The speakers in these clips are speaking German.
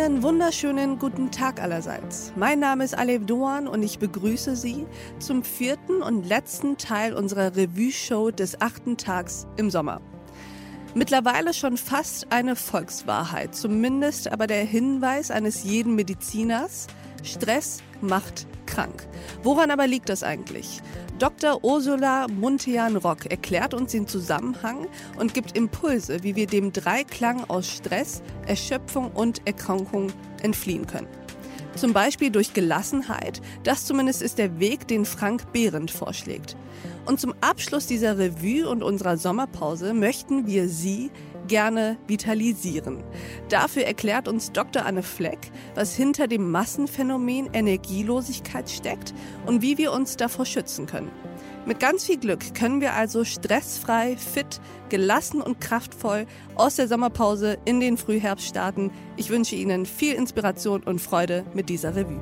Einen wunderschönen guten Tag allerseits. Mein Name ist Alev Doan und ich begrüße Sie zum vierten und letzten Teil unserer Revue-Show des achten Tags im Sommer. Mittlerweile schon fast eine Volkswahrheit, zumindest aber der Hinweis eines jeden Mediziners, Stress macht krank. Woran aber liegt das eigentlich? Dr. Ursula Muntean-Rock erklärt uns den Zusammenhang und gibt Impulse, wie wir dem Dreiklang aus Stress, Erschöpfung und Erkrankung entfliehen können. Zum Beispiel durch Gelassenheit. Das zumindest ist der Weg, den Frank Behrendt vorschlägt. Und zum Abschluss dieser Revue und unserer Sommerpause möchten wir Sie gerne vitalisieren. Dafür erklärt uns Dr. Anne Fleck, was hinter dem Massenphänomen Energielosigkeit steckt und wie wir uns davor schützen können. Mit ganz viel Glück können wir also stressfrei, fit, gelassen und kraftvoll aus der Sommerpause in den Frühherbst starten. Ich wünsche Ihnen viel Inspiration und Freude mit dieser Revue.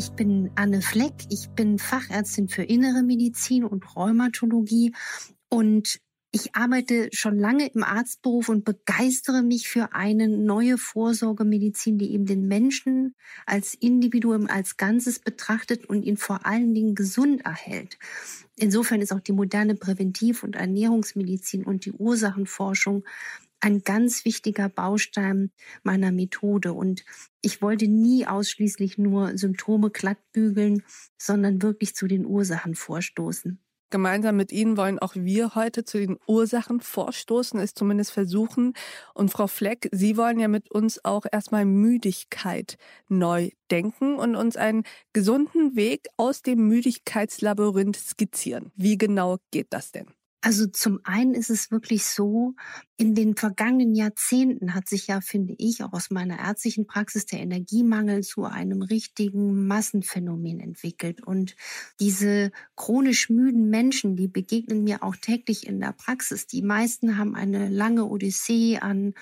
Ich bin Anne Fleck. Ich bin Fachärztin für Innere Medizin und Rheumatologie und ich arbeite schon lange im Arztberuf und begeistere mich für eine neue Vorsorgemedizin, die eben den Menschen als Individuum, als Ganzes betrachtet und ihn vor allen Dingen gesund erhält. Insofern ist auch die moderne Präventiv- und Ernährungsmedizin und die Ursachenforschung ein ganz wichtiger Baustein meiner Methode. Und ich wollte nie ausschließlich nur Symptome glattbügeln, sondern wirklich zu den Ursachen vorstoßen. Gemeinsam mit Ihnen wollen auch wir heute zu den Ursachen vorstoßen, es zumindest versuchen. Und Frau Fleck, Sie wollen ja mit uns auch erstmal Müdigkeit neu denken und uns einen gesunden Weg aus dem Müdigkeitslabyrinth skizzieren. Wie genau geht das denn? Also zum einen ist es wirklich so, in den vergangenen Jahrzehnten hat sich ja, finde ich, auch aus meiner ärztlichen Praxis der Energiemangel zu einem richtigen Massenphänomen entwickelt. Und diese chronisch müden Menschen, die begegnen mir auch täglich in der Praxis. Die meisten haben eine lange Odyssee an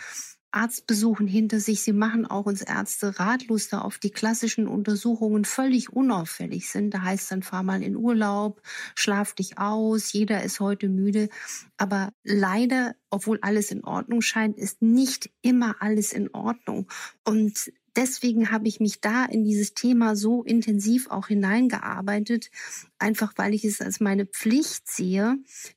Arztbesuchen hinter sich. Sie machen auch uns Ärzte ratlos, da auf die klassischen Untersuchungen völlig unauffällig sind. Da heißt dann, fahr mal in Urlaub, schlaf dich aus, jeder ist heute müde. Aber leider, obwohl alles in Ordnung scheint, ist nicht immer alles in Ordnung. Und deswegen habe ich mich da in dieses Thema so intensiv auch hineingearbeitet, einfach weil ich es als meine Pflicht sehe,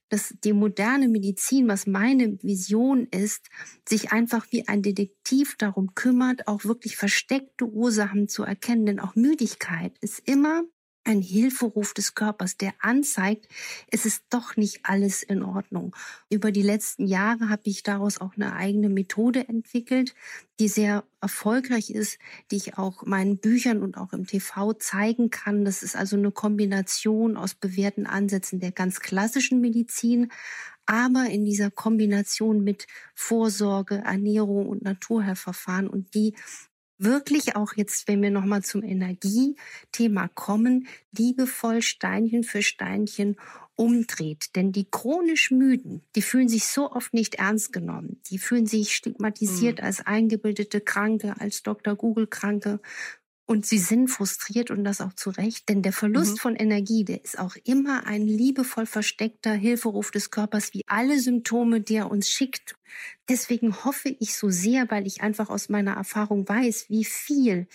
dass die moderne Medizin, was meine Vision ist, sich einfach wie ein Detektiv darum kümmert, auch wirklich versteckte Ursachen zu erkennen. Denn auch Müdigkeit ist immer ein Hilferuf des Körpers, der anzeigt, es ist doch nicht alles in Ordnung. Über die letzten Jahre habe ich daraus auch eine eigene Methode entwickelt, die sehr erfolgreich ist, die ich auch meinen Büchern und auch im TV zeigen kann. Das ist also eine Kombination aus bewährten Ansätzen der ganz klassischen Medizin, aber in dieser Kombination mit Vorsorge, Ernährung und Naturheilverfahren und die wirklich auch jetzt, wenn wir nochmal zum Energiethema kommen, liebevoll Steinchen für Steinchen umdreht. Denn die chronisch Müden, die fühlen sich so oft nicht ernst genommen. Die fühlen sich stigmatisiert mhm. als eingebildete Kranke, als Dr. Google Kranke. Und sie sind frustriert und das auch zu Recht, denn der Verlust mhm. von Energie, der ist auch immer ein liebevoll versteckter Hilferuf des Körpers, wie alle Symptome, die er uns schickt. Deswegen hoffe ich so sehr, weil ich einfach aus meiner Erfahrung weiß, wie viel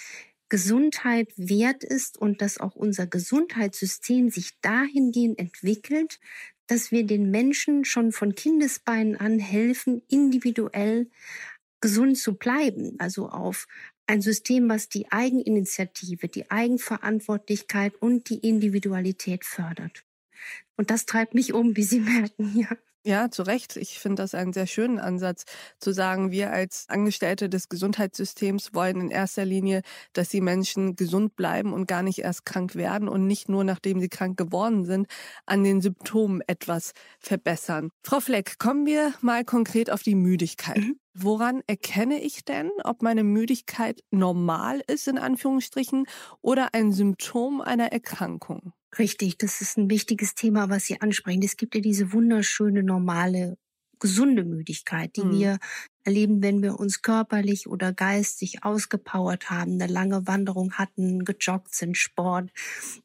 Gesundheit wert ist und dass auch unser Gesundheitssystem sich dahingehend entwickelt, dass wir den Menschen schon von Kindesbeinen an helfen, individuell gesund zu bleiben, also auf ein System, was die Eigeninitiative, die Eigenverantwortlichkeit und die Individualität fördert. Und das treibt mich um, wie Sie merken, ja. Ja, zu Recht. Ich finde das einen sehr schönen Ansatz, zu sagen, wir als Angestellte des Gesundheitssystems wollen in erster Linie, dass die Menschen gesund bleiben und gar nicht erst krank werden und nicht nur, nachdem sie krank geworden sind, an den Symptomen etwas verbessern. Frau Fleck, kommen wir mal konkret auf die Müdigkeit. Mhm. Woran erkenne ich denn, ob meine Müdigkeit normal ist, in Anführungsstrichen, oder ein Symptom einer Erkrankung? Richtig, das ist ein wichtiges Thema, was Sie ansprechen. Es gibt ja diese wunderschöne, normale, gesunde Müdigkeit, die mhm. wir erleben, wenn wir uns körperlich oder geistig ausgepowert haben, eine lange Wanderung hatten, gejoggt sind, Sport,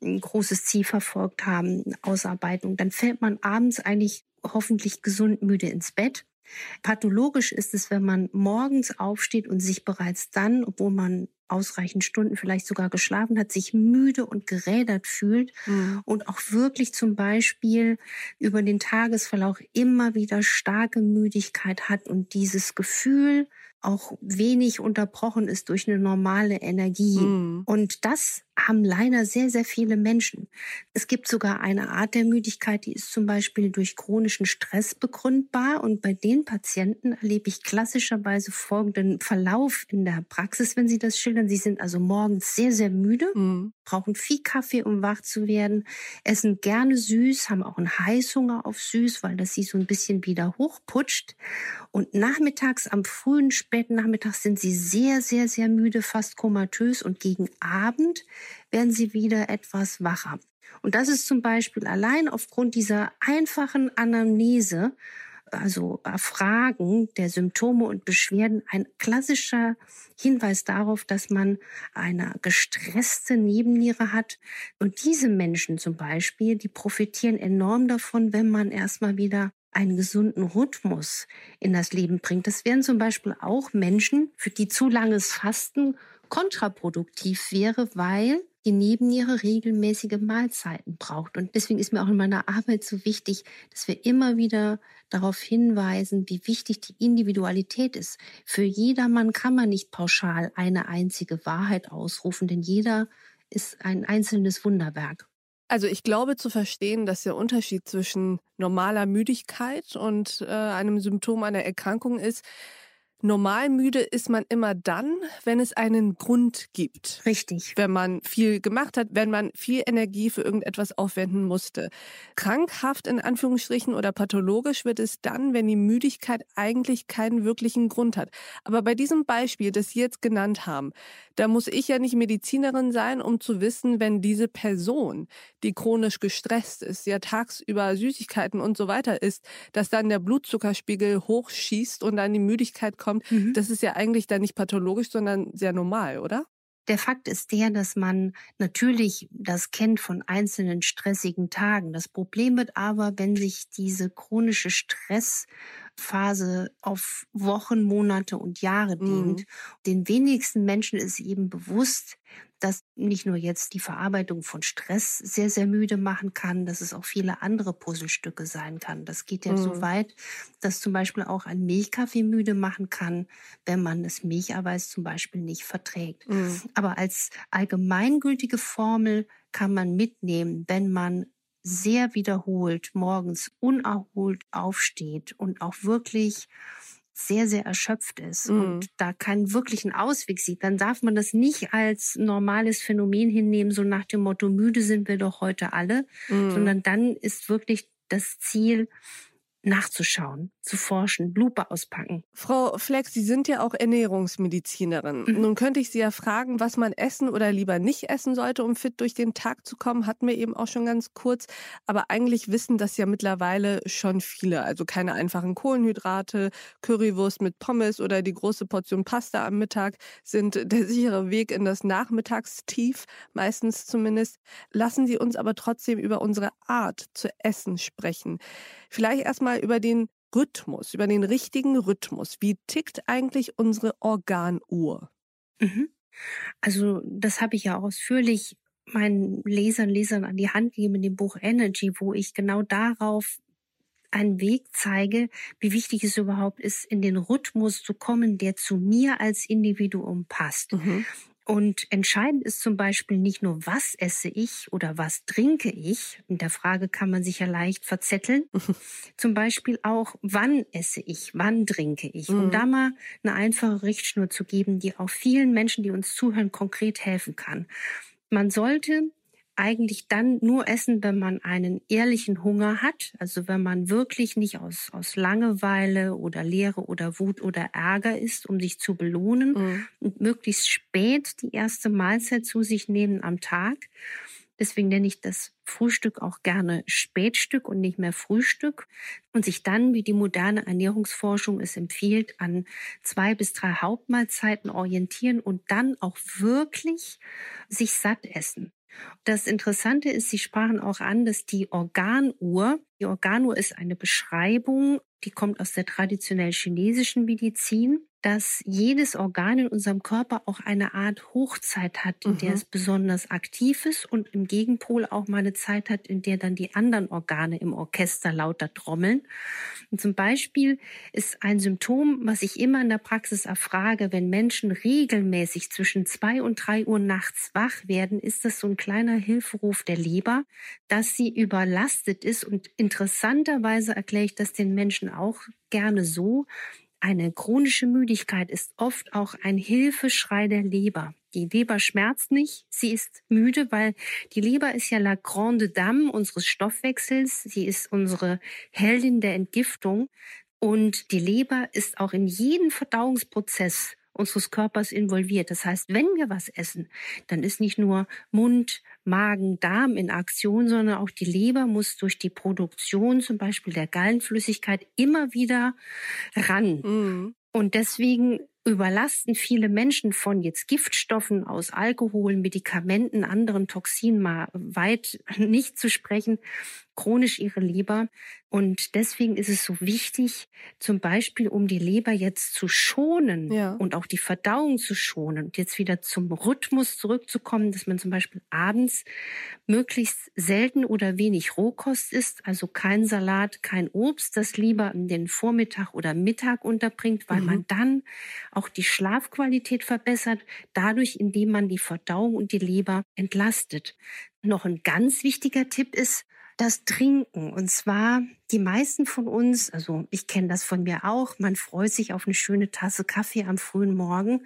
ein großes Ziel verfolgt haben, Ausarbeitung. Dann fällt man abends eigentlich hoffentlich gesund müde ins Bett. Pathologisch ist es, wenn man morgens aufsteht und sich bereits dann, obwohl man ausreichend Stunden vielleicht sogar geschlafen hat, sich müde und gerädert fühlt mhm. und auch wirklich zum Beispiel über den Tagesverlauf immer wieder starke Müdigkeit hat und dieses Gefühl auch wenig unterbrochen ist durch eine normale Energie. Mhm. Und das haben leider sehr, sehr viele Menschen. Es gibt sogar eine Art der Müdigkeit, die ist zum Beispiel durch chronischen Stress begründbar. Und bei den Patienten erlebe ich klassischerweise folgenden Verlauf in der Praxis, wenn sie das schildern. Sie sind also morgens sehr, sehr müde, mhm. brauchen viel Kaffee, um wach zu werden, essen gerne süß, haben auch einen Heißhunger auf süß, weil das sie so ein bisschen wieder hochputscht. Und nachmittags, am frühen, späten Nachmittag sind sie sehr, sehr, sehr müde, fast komatös. Und gegen Abend werden sie wieder etwas wacher. Und das ist zum Beispiel allein aufgrund dieser einfachen Anamnese, also Erfragen der Symptome und Beschwerden, ein klassischer Hinweis darauf, dass man eine gestresste Nebenniere hat. Und diese Menschen zum Beispiel, die profitieren enorm davon, wenn man erstmal wieder einen gesunden Rhythmus in das Leben bringt. Das wären zum Beispiel auch Menschen, für die zu langes Fasten kontraproduktiv wäre, weil die Nebenniere regelmäßige Mahlzeiten braucht. Und deswegen ist mir auch in meiner Arbeit so wichtig, dass wir immer wieder darauf hinweisen, wie wichtig die Individualität ist. Für jedermann kann man nicht pauschal eine einzige Wahrheit ausrufen, denn jeder ist ein einzelnes Wunderwerk. Also ich glaube zu verstehen, dass der Unterschied zwischen normaler Müdigkeit und äh, einem Symptom einer Erkrankung ist, Normal müde ist man immer dann, wenn es einen Grund gibt. Richtig. Wenn man viel gemacht hat, wenn man viel Energie für irgendetwas aufwenden musste. Krankhaft in Anführungsstrichen oder pathologisch wird es dann, wenn die Müdigkeit eigentlich keinen wirklichen Grund hat. Aber bei diesem Beispiel, das Sie jetzt genannt haben, da muss ich ja nicht Medizinerin sein, um zu wissen, wenn diese Person, die chronisch gestresst ist, ja tagsüber Süßigkeiten und so weiter isst, dass dann der Blutzuckerspiegel hochschießt und dann die Müdigkeit kommt kommt, mhm. das ist ja eigentlich dann nicht pathologisch, sondern sehr normal, oder? Der Fakt ist der, dass man natürlich das kennt von einzelnen stressigen Tagen. Das Problem wird aber, wenn sich diese chronische Stressphase auf Wochen, Monate und Jahre dehnt. Mhm. Den wenigsten Menschen ist eben bewusst, dass nicht nur jetzt die Verarbeitung von Stress sehr, sehr müde machen kann, dass es auch viele andere Puzzlestücke sein kann. Das geht ja mhm. so weit, dass zum Beispiel auch ein Milchkaffee müde machen kann, wenn man das Milcheiweiß zum Beispiel nicht verträgt. Mhm. Aber als allgemeingültige Formel kann man mitnehmen, wenn man sehr wiederholt morgens unerholt aufsteht und auch wirklich sehr, sehr erschöpft ist mhm. und da keinen wirklichen Ausweg sieht, dann darf man das nicht als normales Phänomen hinnehmen, so nach dem Motto, müde sind wir doch heute alle, mhm. sondern dann ist wirklich das Ziel, nachzuschauen, zu forschen, Lupe auspacken. Frau Flex, Sie sind ja auch Ernährungsmedizinerin. Mhm. Nun könnte ich Sie ja fragen, was man essen oder lieber nicht essen sollte, um fit durch den Tag zu kommen. Hatten wir eben auch schon ganz kurz. Aber eigentlich wissen das ja mittlerweile schon viele. Also keine einfachen Kohlenhydrate, Currywurst mit Pommes oder die große Portion Pasta am Mittag sind der sichere Weg in das Nachmittagstief, meistens zumindest. Lassen Sie uns aber trotzdem über unsere Art zu essen sprechen. Vielleicht erstmal über den Rhythmus, über den richtigen Rhythmus. Wie tickt eigentlich unsere Organuhr? Mhm. Also das habe ich ja ausführlich meinen Lesern, Lesern an die Hand gegeben in dem Buch Energy, wo ich genau darauf einen Weg zeige, wie wichtig es überhaupt ist, in den Rhythmus zu kommen, der zu mir als Individuum passt. Mhm. Und entscheidend ist zum Beispiel nicht nur, was esse ich oder was trinke ich. In der Frage kann man sich ja leicht verzetteln. zum Beispiel auch, wann esse ich, wann trinke ich. Mhm. Um da mal eine einfache Richtschnur zu geben, die auch vielen Menschen, die uns zuhören, konkret helfen kann. Man sollte eigentlich dann nur essen, wenn man einen ehrlichen Hunger hat, also wenn man wirklich nicht aus, aus Langeweile oder Leere oder Wut oder Ärger ist, um sich zu belohnen mhm. und möglichst spät die erste Mahlzeit zu sich nehmen am Tag. Deswegen nenne ich das Frühstück auch gerne Spätstück und nicht mehr Frühstück. Und sich dann, wie die moderne Ernährungsforschung es empfiehlt, an zwei bis drei Hauptmahlzeiten orientieren und dann auch wirklich sich satt essen. Das Interessante ist, Sie sprachen auch an, dass die Organuhr Die Organo ist eine Beschreibung, die kommt aus der traditionell chinesischen Medizin dass jedes Organ in unserem Körper auch eine Art Hochzeit hat, in mhm. der es besonders aktiv ist und im Gegenpol auch mal eine Zeit hat, in der dann die anderen Organe im Orchester lauter trommeln. Und zum Beispiel ist ein Symptom, was ich immer in der Praxis erfrage, wenn Menschen regelmäßig zwischen zwei und drei Uhr nachts wach werden, ist das so ein kleiner Hilferuf der Leber, dass sie überlastet ist. Und interessanterweise erkläre ich das den Menschen auch gerne so, eine chronische Müdigkeit ist oft auch ein Hilfeschrei der Leber. Die Leber schmerzt nicht, sie ist müde, weil die Leber ist ja la grande dame unseres Stoffwechsels, sie ist unsere Heldin der Entgiftung. Und die Leber ist auch in jeden Verdauungsprozess unseres Körpers involviert. Das heißt, wenn wir was essen, dann ist nicht nur Mund, Magen, Darm in Aktion, sondern auch die Leber muss durch die Produktion zum Beispiel der Gallenflüssigkeit immer wieder ran. Mhm. Und deswegen überlasten viele Menschen von jetzt Giftstoffen aus Alkohol, Medikamenten, anderen Toxinen mal weit nicht zu sprechen, chronisch ihre Leber. Und deswegen ist es so wichtig, zum Beispiel, um die Leber jetzt zu schonen ja. und auch die Verdauung zu schonen und jetzt wieder zum Rhythmus zurückzukommen, dass man zum Beispiel abends möglichst selten oder wenig Rohkost isst, also kein Salat, kein Obst, das lieber in den Vormittag oder Mittag unterbringt, weil mhm. man dann auch die Schlafqualität verbessert, dadurch, indem man die Verdauung und die Leber entlastet. Noch ein ganz wichtiger Tipp ist, das Trinken. Und zwar die meisten von uns, also ich kenne das von mir auch, man freut sich auf eine schöne Tasse Kaffee am frühen Morgen.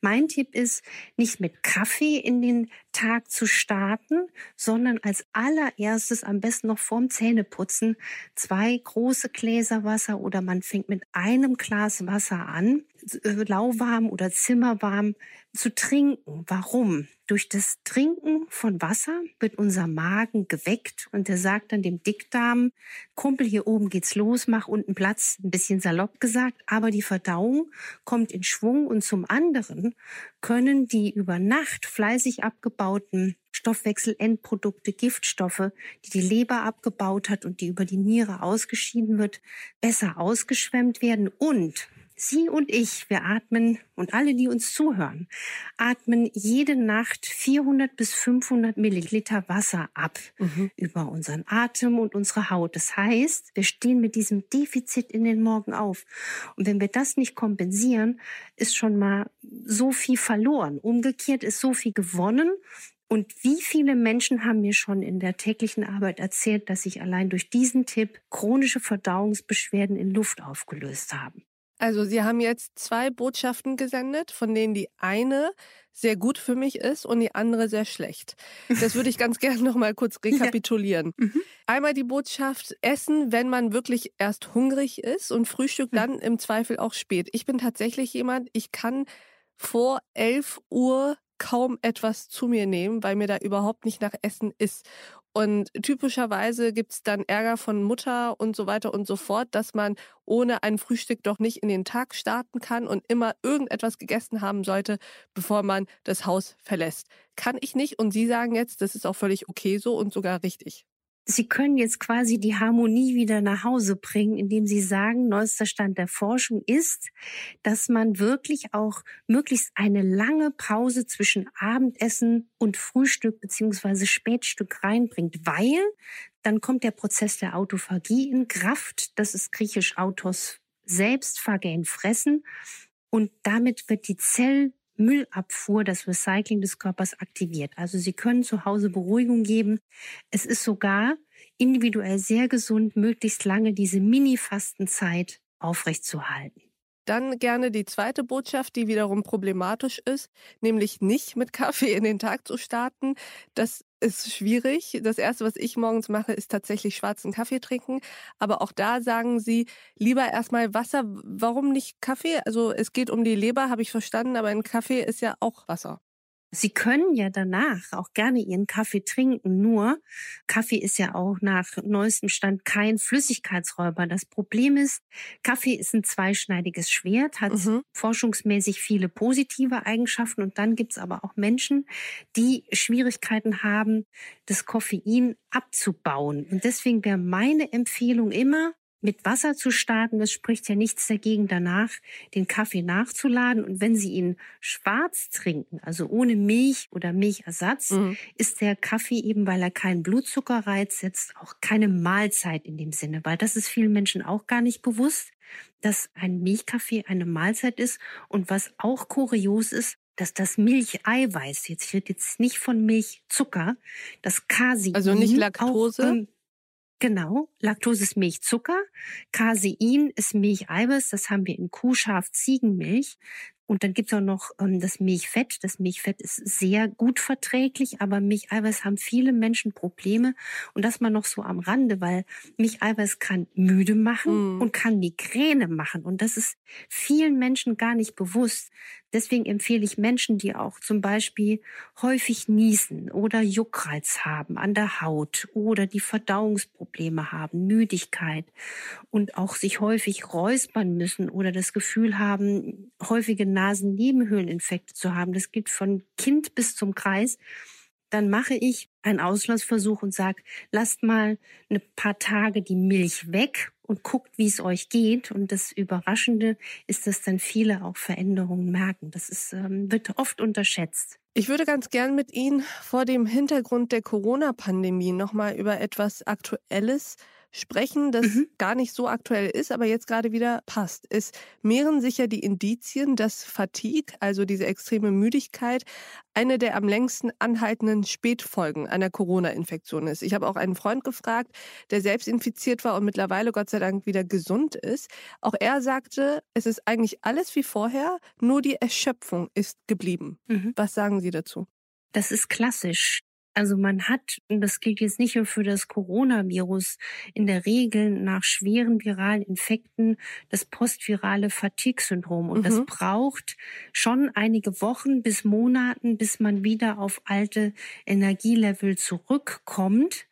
Mein Tipp ist, nicht mit Kaffee in den Tag zu starten, sondern als allererstes am besten noch vorm Zähneputzen zwei große Gläser Wasser oder man fängt mit einem Glas Wasser an, lauwarm oder zimmerwarm zu trinken. Warum? Durch das Trinken von Wasser wird unser Magen geweckt und der sagt dann dem Dickdarm, Kumpel, hier oben geht's los, mach unten Platz, ein bisschen salopp gesagt, aber die Verdauung kommt in Schwung und zum anderen können die über Nacht fleißig abgebauten Stoffwechselendprodukte, Giftstoffe, die die Leber abgebaut hat und die über die Niere ausgeschieden wird, besser ausgeschwemmt werden und Sie und ich, wir atmen und alle, die uns zuhören, atmen jede Nacht 400 bis 500 Milliliter Wasser ab mhm. über unseren Atem und unsere Haut. Das heißt, wir stehen mit diesem Defizit in den Morgen auf. Und wenn wir das nicht kompensieren, ist schon mal so viel verloren. Umgekehrt ist so viel gewonnen. Und wie viele Menschen haben mir schon in der täglichen Arbeit erzählt, dass sich allein durch diesen Tipp chronische Verdauungsbeschwerden in Luft aufgelöst haben? Also Sie haben jetzt zwei Botschaften gesendet, von denen die eine sehr gut für mich ist und die andere sehr schlecht. Das würde ich ganz gerne noch mal kurz rekapitulieren. Ja. Mhm. Einmal die Botschaft Essen, wenn man wirklich erst hungrig ist und Frühstück dann im Zweifel auch spät. Ich bin tatsächlich jemand, ich kann vor 11 Uhr kaum etwas zu mir nehmen, weil mir da überhaupt nicht nach Essen ist. Und typischerweise gibt's dann Ärger von Mutter und so weiter und so fort, dass man ohne ein Frühstück doch nicht in den Tag starten kann und immer irgendetwas gegessen haben sollte, bevor man das Haus verlässt. Kann ich nicht und Sie sagen jetzt, das ist auch völlig okay so und sogar richtig. Sie können jetzt quasi die Harmonie wieder nach Hause bringen, indem Sie sagen, neuester Stand der Forschung ist, dass man wirklich auch möglichst eine lange Pause zwischen Abendessen und Frühstück beziehungsweise Spätstück reinbringt, weil dann kommt der Prozess der Autophagie in Kraft. Das ist griechisch Autos selbst, Phagein fressen. Und damit wird die Zell Müllabfuhr, das Recycling des Körpers aktiviert. Also Sie können zu Hause Beruhigung geben. Es ist sogar individuell sehr gesund, möglichst lange diese Mini-Fastenzeit aufrechtzuerhalten. Dann gerne die zweite Botschaft, die wiederum problematisch ist, nämlich nicht mit Kaffee in den Tag zu starten. Das ist schwierig. Das erste, was ich morgens mache, ist tatsächlich schwarzen Kaffee trinken. Aber auch da sagen sie lieber erstmal Wasser. Warum nicht Kaffee? Also es geht um die Leber, habe ich verstanden, aber ein Kaffee ist ja auch Wasser. Sie können ja danach auch gerne Ihren Kaffee trinken, nur Kaffee ist ja auch nach neuestem Stand kein Flüssigkeitsräuber. Das Problem ist, Kaffee ist ein zweischneidiges Schwert, hat mhm. forschungsmäßig viele positive Eigenschaften und dann gibt's aber auch Menschen, die Schwierigkeiten haben, das Koffein abzubauen. Und deswegen wäre meine Empfehlung immer, mit Wasser zu starten, das spricht ja nichts dagegen danach, den Kaffee nachzuladen. Und wenn Sie ihn schwarz trinken, also ohne Milch oder Milchersatz, mhm. ist der Kaffee eben, weil er keinen Blutzuckerreiz setzt, auch keine Mahlzeit in dem Sinne, weil das ist vielen Menschen auch gar nicht bewusst, dass ein Milchkaffee eine Mahlzeit ist. Und was auch kurios ist, dass das Milcheiweiß, jetzt ich rede jetzt nicht von Milchzucker, das Casein. Also nicht Laktose? Auch, ähm, Genau, Laktose ist Milchzucker, Casein ist Milcheiweiß, das haben wir in Kuh, Schaf, Ziegenmilch. Und dann gibt's auch noch ähm, das Milchfett. Das Milchfett ist sehr gut verträglich, aber Milcheiweiß haben viele Menschen Probleme. Und das mal noch so am Rande, weil Milcheiweiß kann müde machen mm. und kann Migräne machen. Und das ist vielen Menschen gar nicht bewusst. Deswegen empfehle ich Menschen, die auch zum Beispiel häufig niesen oder Juckreiz haben an der Haut oder die Verdauungsprobleme haben, Müdigkeit und auch sich häufig räuspern müssen oder das Gefühl haben, häufige Nasennebenhöhleninfekte zu haben. Das geht von Kind bis zum Kreis dann mache ich einen Auslassversuch und sage, lasst mal ein paar Tage die Milch weg und guckt, wie es euch geht. Und das Überraschende ist, dass dann viele auch Veränderungen merken. Das ist, ähm, wird oft unterschätzt. Ich würde ganz gern mit Ihnen vor dem Hintergrund der Corona-Pandemie nochmal über etwas Aktuelles sprechen, das mhm. gar nicht so aktuell ist, aber jetzt gerade wieder passt. Es mehren sich ja die Indizien, dass Fatigue, also diese extreme Müdigkeit, eine der am längsten anhaltenden Spätfolgen einer Corona-Infektion ist. Ich habe auch einen Freund gefragt, der selbst infiziert war und mittlerweile Gott sei Dank wieder gesund ist. Auch er sagte, es ist eigentlich alles wie vorher, nur die Erschöpfung ist geblieben. Mhm. Was sagen Sie dazu? Das ist klassisch. Also man hat, und das gilt jetzt nicht nur für das Coronavirus, in der Regel nach schweren viralen Infekten das postvirale Fatigue-Syndrom. Und mhm. das braucht schon einige Wochen bis Monaten, bis man wieder auf alte Energielevel zurückkommt.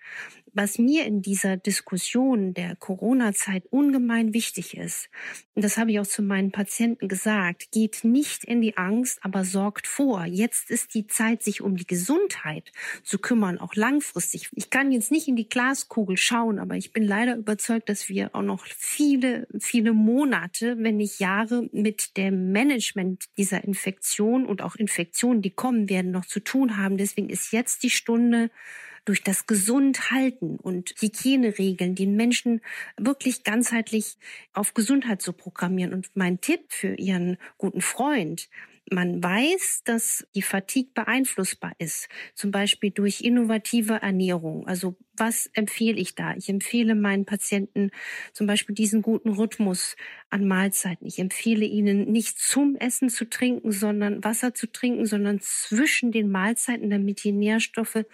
Was mir in dieser Diskussion der Corona-Zeit ungemein wichtig ist, und das habe ich auch zu meinen Patienten gesagt, geht nicht in die Angst, aber sorgt vor. Jetzt ist die Zeit, sich um die Gesundheit zu kümmern, auch langfristig. Ich kann jetzt nicht in die Glaskugel schauen, aber ich bin leider überzeugt, dass wir auch noch viele, viele Monate, wenn nicht Jahre mit dem Management dieser Infektion und auch Infektionen, die kommen werden, noch zu tun haben. Deswegen ist jetzt die Stunde, durch das Gesundhalten und Hygieneregeln den Menschen wirklich ganzheitlich auf Gesundheit zu programmieren. Und mein Tipp für Ihren guten Freund, man weiß, dass die Fatigue beeinflussbar ist, zum Beispiel durch innovative Ernährung. Also was empfehle ich da? Ich empfehle meinen Patienten zum Beispiel diesen guten Rhythmus an Mahlzeiten. Ich empfehle ihnen nicht zum Essen zu trinken, sondern Wasser zu trinken, sondern zwischen den Mahlzeiten, damit die Nährstoffe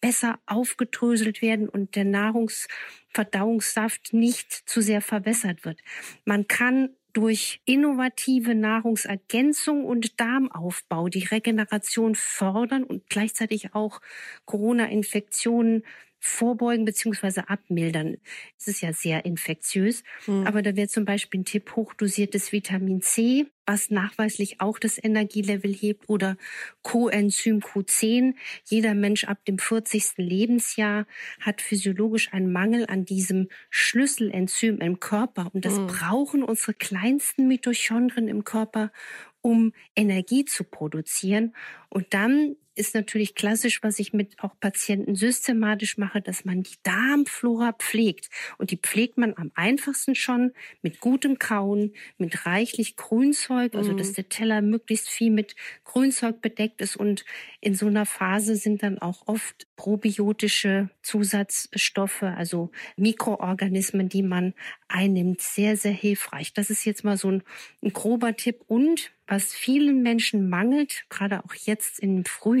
besser aufgedröselt werden und der Nahrungsverdauungssaft nicht zu sehr verwässert wird. Man kann durch innovative Nahrungsergänzung und Darmaufbau die Regeneration fördern und gleichzeitig auch Corona-Infektionen vorbeugen bzw. abmildern. Es ist ja sehr infektiös, mhm. aber da wäre zum Beispiel ein Tipp hochdosiertes Vitamin C, was nachweislich auch das Energielevel hebt oder Coenzym Q10. Jeder Mensch ab dem 40. Lebensjahr hat physiologisch einen Mangel an diesem Schlüsselenzym im Körper und das mhm. brauchen unsere kleinsten Mitochondrien im Körper, um Energie zu produzieren. Und dann ist natürlich klassisch, was ich mit auch Patienten systematisch mache, dass man die Darmflora pflegt. Und die pflegt man am einfachsten schon mit gutem Kauen, mit reichlich Grünzeug, also dass mhm. der Teller möglichst viel mit Grünzeug bedeckt ist. Und in so einer Phase sind dann auch oft probiotische Zusatzstoffe, also Mikroorganismen, die man einnimmt, sehr, sehr hilfreich. Das ist jetzt mal so ein, ein grober Tipp. Und was vielen Menschen mangelt, gerade auch jetzt im Frühjahr,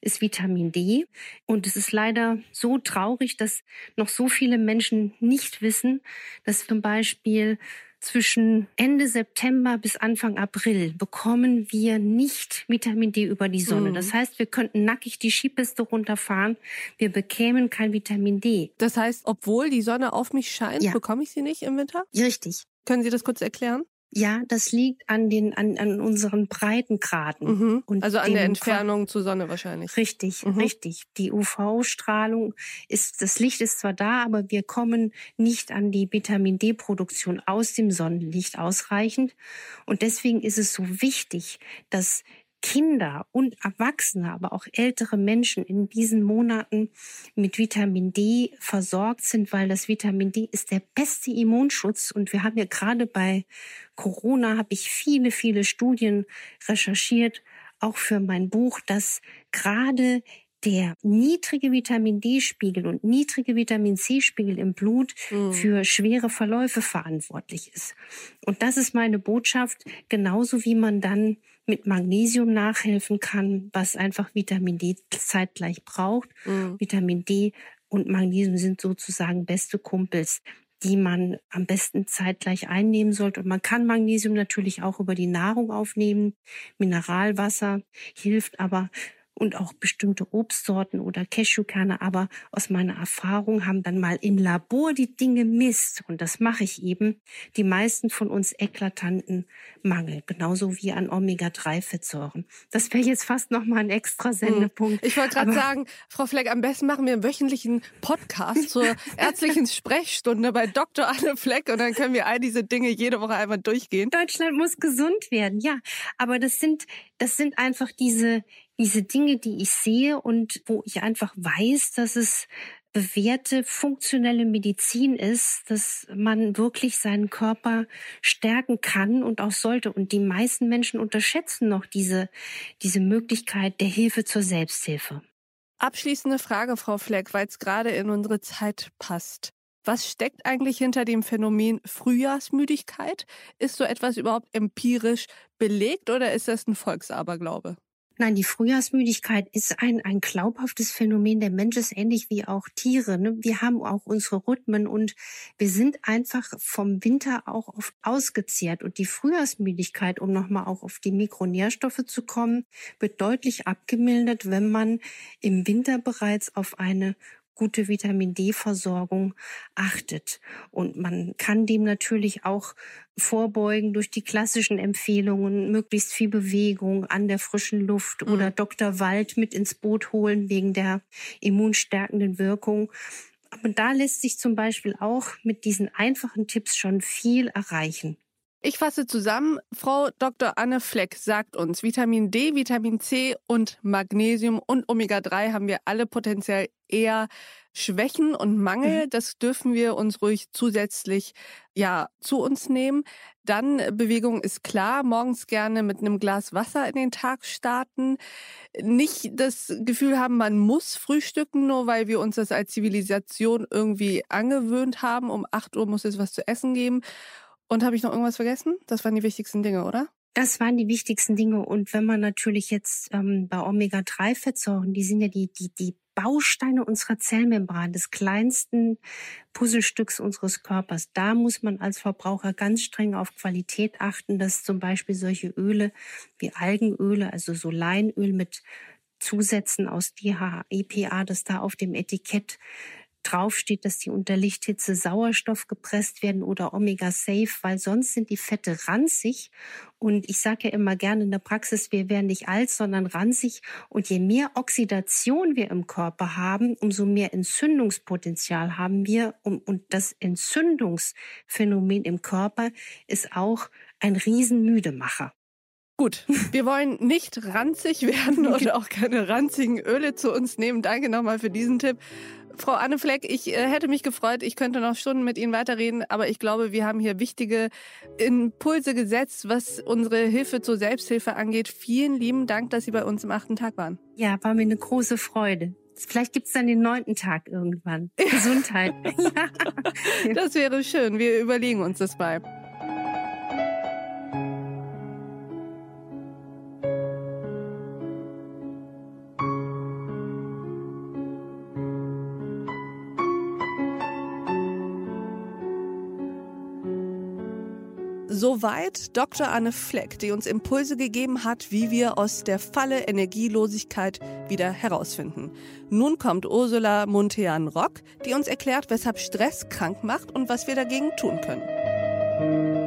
ist Vitamin D. Und es ist leider so traurig, dass noch so viele Menschen nicht wissen, dass zum Beispiel zwischen Ende September bis Anfang April bekommen wir nicht Vitamin D über die Sonne. Mhm. Das heißt, wir könnten nackig die Skipiste runterfahren, wir bekämen kein Vitamin D. Das heißt, obwohl die Sonne auf mich scheint, ja. bekomme ich sie nicht im Winter? Richtig. Können Sie das kurz erklären? Ja, das liegt an den an, an unseren Breitengraden. Mhm. Und also an der Entfernung zur Sonne wahrscheinlich. Richtig, mhm. richtig. Die UV-Strahlung ist, das Licht ist zwar da, aber wir kommen nicht an die Vitamin D-Produktion aus dem Sonnenlicht ausreichend. Und deswegen ist es so wichtig, dass Kinder und Erwachsene, aber auch ältere Menschen in diesen Monaten mit Vitamin D versorgt sind, weil das Vitamin D ist der beste Immunschutz. Und wir haben ja gerade bei Corona, habe ich viele, viele Studien recherchiert, auch für mein Buch, dass gerade der niedrige Vitamin D-Spiegel und niedrige Vitamin C-Spiegel im Blut mhm. für schwere Verläufe verantwortlich ist. Und das ist meine Botschaft, genauso wie man dann mit Magnesium nachhelfen kann, was einfach Vitamin D zeitgleich braucht. Mhm. Vitamin D und Magnesium sind sozusagen beste Kumpels die man am besten zeitgleich einnehmen sollte. Und man kann Magnesium natürlich auch über die Nahrung aufnehmen. Mineralwasser hilft aber und auch bestimmte Obstsorten oder Cashewkerne. Aber aus meiner Erfahrung haben dann mal im Labor die Dinge Mist, und das mache ich eben, die meisten von uns eklatanten Mangel, genauso wie an Omega-3-Fettsäuren. Das wäre jetzt fast noch mal ein extra hm. Sendepunkt. Ich wollte gerade sagen, Frau Fleck, am besten machen wir einen wöchentlichen Podcast zur ärztlichen Sprechstunde bei Dr. Anne Fleck und dann können wir all diese Dinge jede Woche einmal durchgehen. Deutschland muss gesund werden, ja. Aber das sind, das sind einfach diese, diese Dinge, die ich sehe und wo ich einfach weiß, dass es bewährte funktionelle Medizin ist, dass man wirklich seinen Körper stärken kann und auch sollte. Und die meisten Menschen unterschätzen noch diese, diese Möglichkeit der Hilfe zur Selbsthilfe. Abschließende Frage, Frau Fleck, weil es gerade in unsere Zeit passt. Was steckt eigentlich hinter dem Phänomen Frühjahrsmüdigkeit? Ist so etwas überhaupt empirisch belegt oder ist das ein Volksaberglaube? Nein, die Frühjahrsmüdigkeit ist ein, ein glaubhaftes Phänomen. Der Mensch ist ähnlich wie auch Tiere. Ne? Wir haben auch unsere Rhythmen und wir sind einfach vom Winter auch oft ausgezehrt. Und die Frühjahrsmüdigkeit, um nochmal auch auf die Mikronährstoffe zu kommen, wird deutlich abgemildert, wenn man im Winter bereits auf eine gute Vitamin D-Versorgung achtet. Und man kann dem natürlich auch vorbeugen durch die klassischen Empfehlungen, möglichst viel Bewegung an der frischen Luft mhm. oder Dr. Wald mit ins Boot holen wegen der immunstärkenden Wirkung. Aber da lässt sich zum Beispiel auch mit diesen einfachen Tipps schon viel erreichen. Ich fasse zusammen. Frau Dr. Anne Fleck sagt uns, Vitamin D, Vitamin C und Magnesium und Omega-3 haben wir alle potenziell eher Schwächen und Mangel. Mhm. Das dürfen wir uns ruhig zusätzlich ja zu uns nehmen. Dann Bewegung ist klar. Morgens gerne mit einem Glas Wasser in den Tag starten. Nicht das Gefühl haben, man muss frühstücken, nur weil wir uns das als Zivilisation irgendwie angewöhnt haben. Um 8 Uhr muss es was zu essen geben. Und habe ich noch irgendwas vergessen? Das waren die wichtigsten Dinge, oder? Das waren die wichtigsten Dinge. Und wenn man natürlich jetzt ähm, bei Omega-3-Fettsäuren, die sind ja die, die, die Bausteine unserer Zellmembran, des kleinsten Puzzlestücks unseres Körpers. Da muss man als Verbraucher ganz streng auf Qualität achten, dass zum Beispiel solche Öle wie Algenöle, also so Leinöl mit Zusätzen aus DHA, EPA, das da auf dem Etikett draufsteht, dass die unter Lichthitze Sauerstoff gepresst werden oder Omega-Safe, weil sonst sind die Fette ranzig. Und ich sage ja immer gerne in der Praxis, wir werden nicht alt, sondern ranzig. Und je mehr Oxidation wir im Körper haben, umso mehr Entzündungspotenzial haben wir. Und das Entzündungsphänomen im Körper ist auch ein Riesenmüdemacher. Gut, wir wollen nicht ranzig werden oder auch keine ranzigen Öle zu uns nehmen. Danke nochmal für diesen Tipp. Frau Anne Fleck, ich äh, hätte mich gefreut, ich könnte noch Stunden mit Ihnen weiterreden, aber ich glaube, wir haben hier wichtige Impulse gesetzt, was unsere Hilfe zur Selbsthilfe angeht. Vielen lieben Dank, dass Sie bei uns im achten Tag waren. Ja, war mir eine große Freude. Vielleicht gibt's dann den neunten Tag irgendwann. Gesundheit. ja. Das wäre schön. Wir überlegen uns das mal. Soweit Dr. Anne Fleck, die uns Impulse gegeben hat, wie wir aus der Falle Energielosigkeit wieder herausfinden. Nun kommt Ursula Montean-Rock, die uns erklärt, weshalb Stress krank macht und was wir dagegen tun können.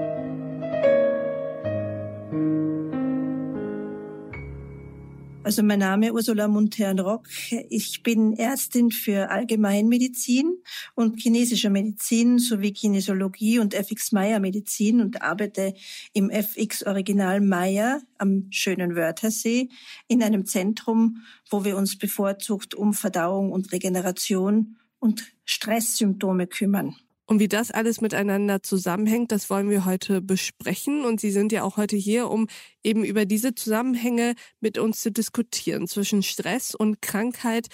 Also mein Name Ursula Muntern-Rock. Ich bin Ärztin für Allgemeinmedizin und chinesische Medizin sowie Kinesiologie und FX Meyer Medizin und arbeite im FX Original Meyer am schönen Wörthersee in einem Zentrum, wo wir uns bevorzugt um Verdauung und Regeneration und Stresssymptome kümmern. Und wie das alles miteinander zusammenhängt, das wollen wir heute besprechen. Und Sie sind ja auch heute hier, um eben über diese Zusammenhänge mit uns zu diskutieren zwischen Stress und Krankheit.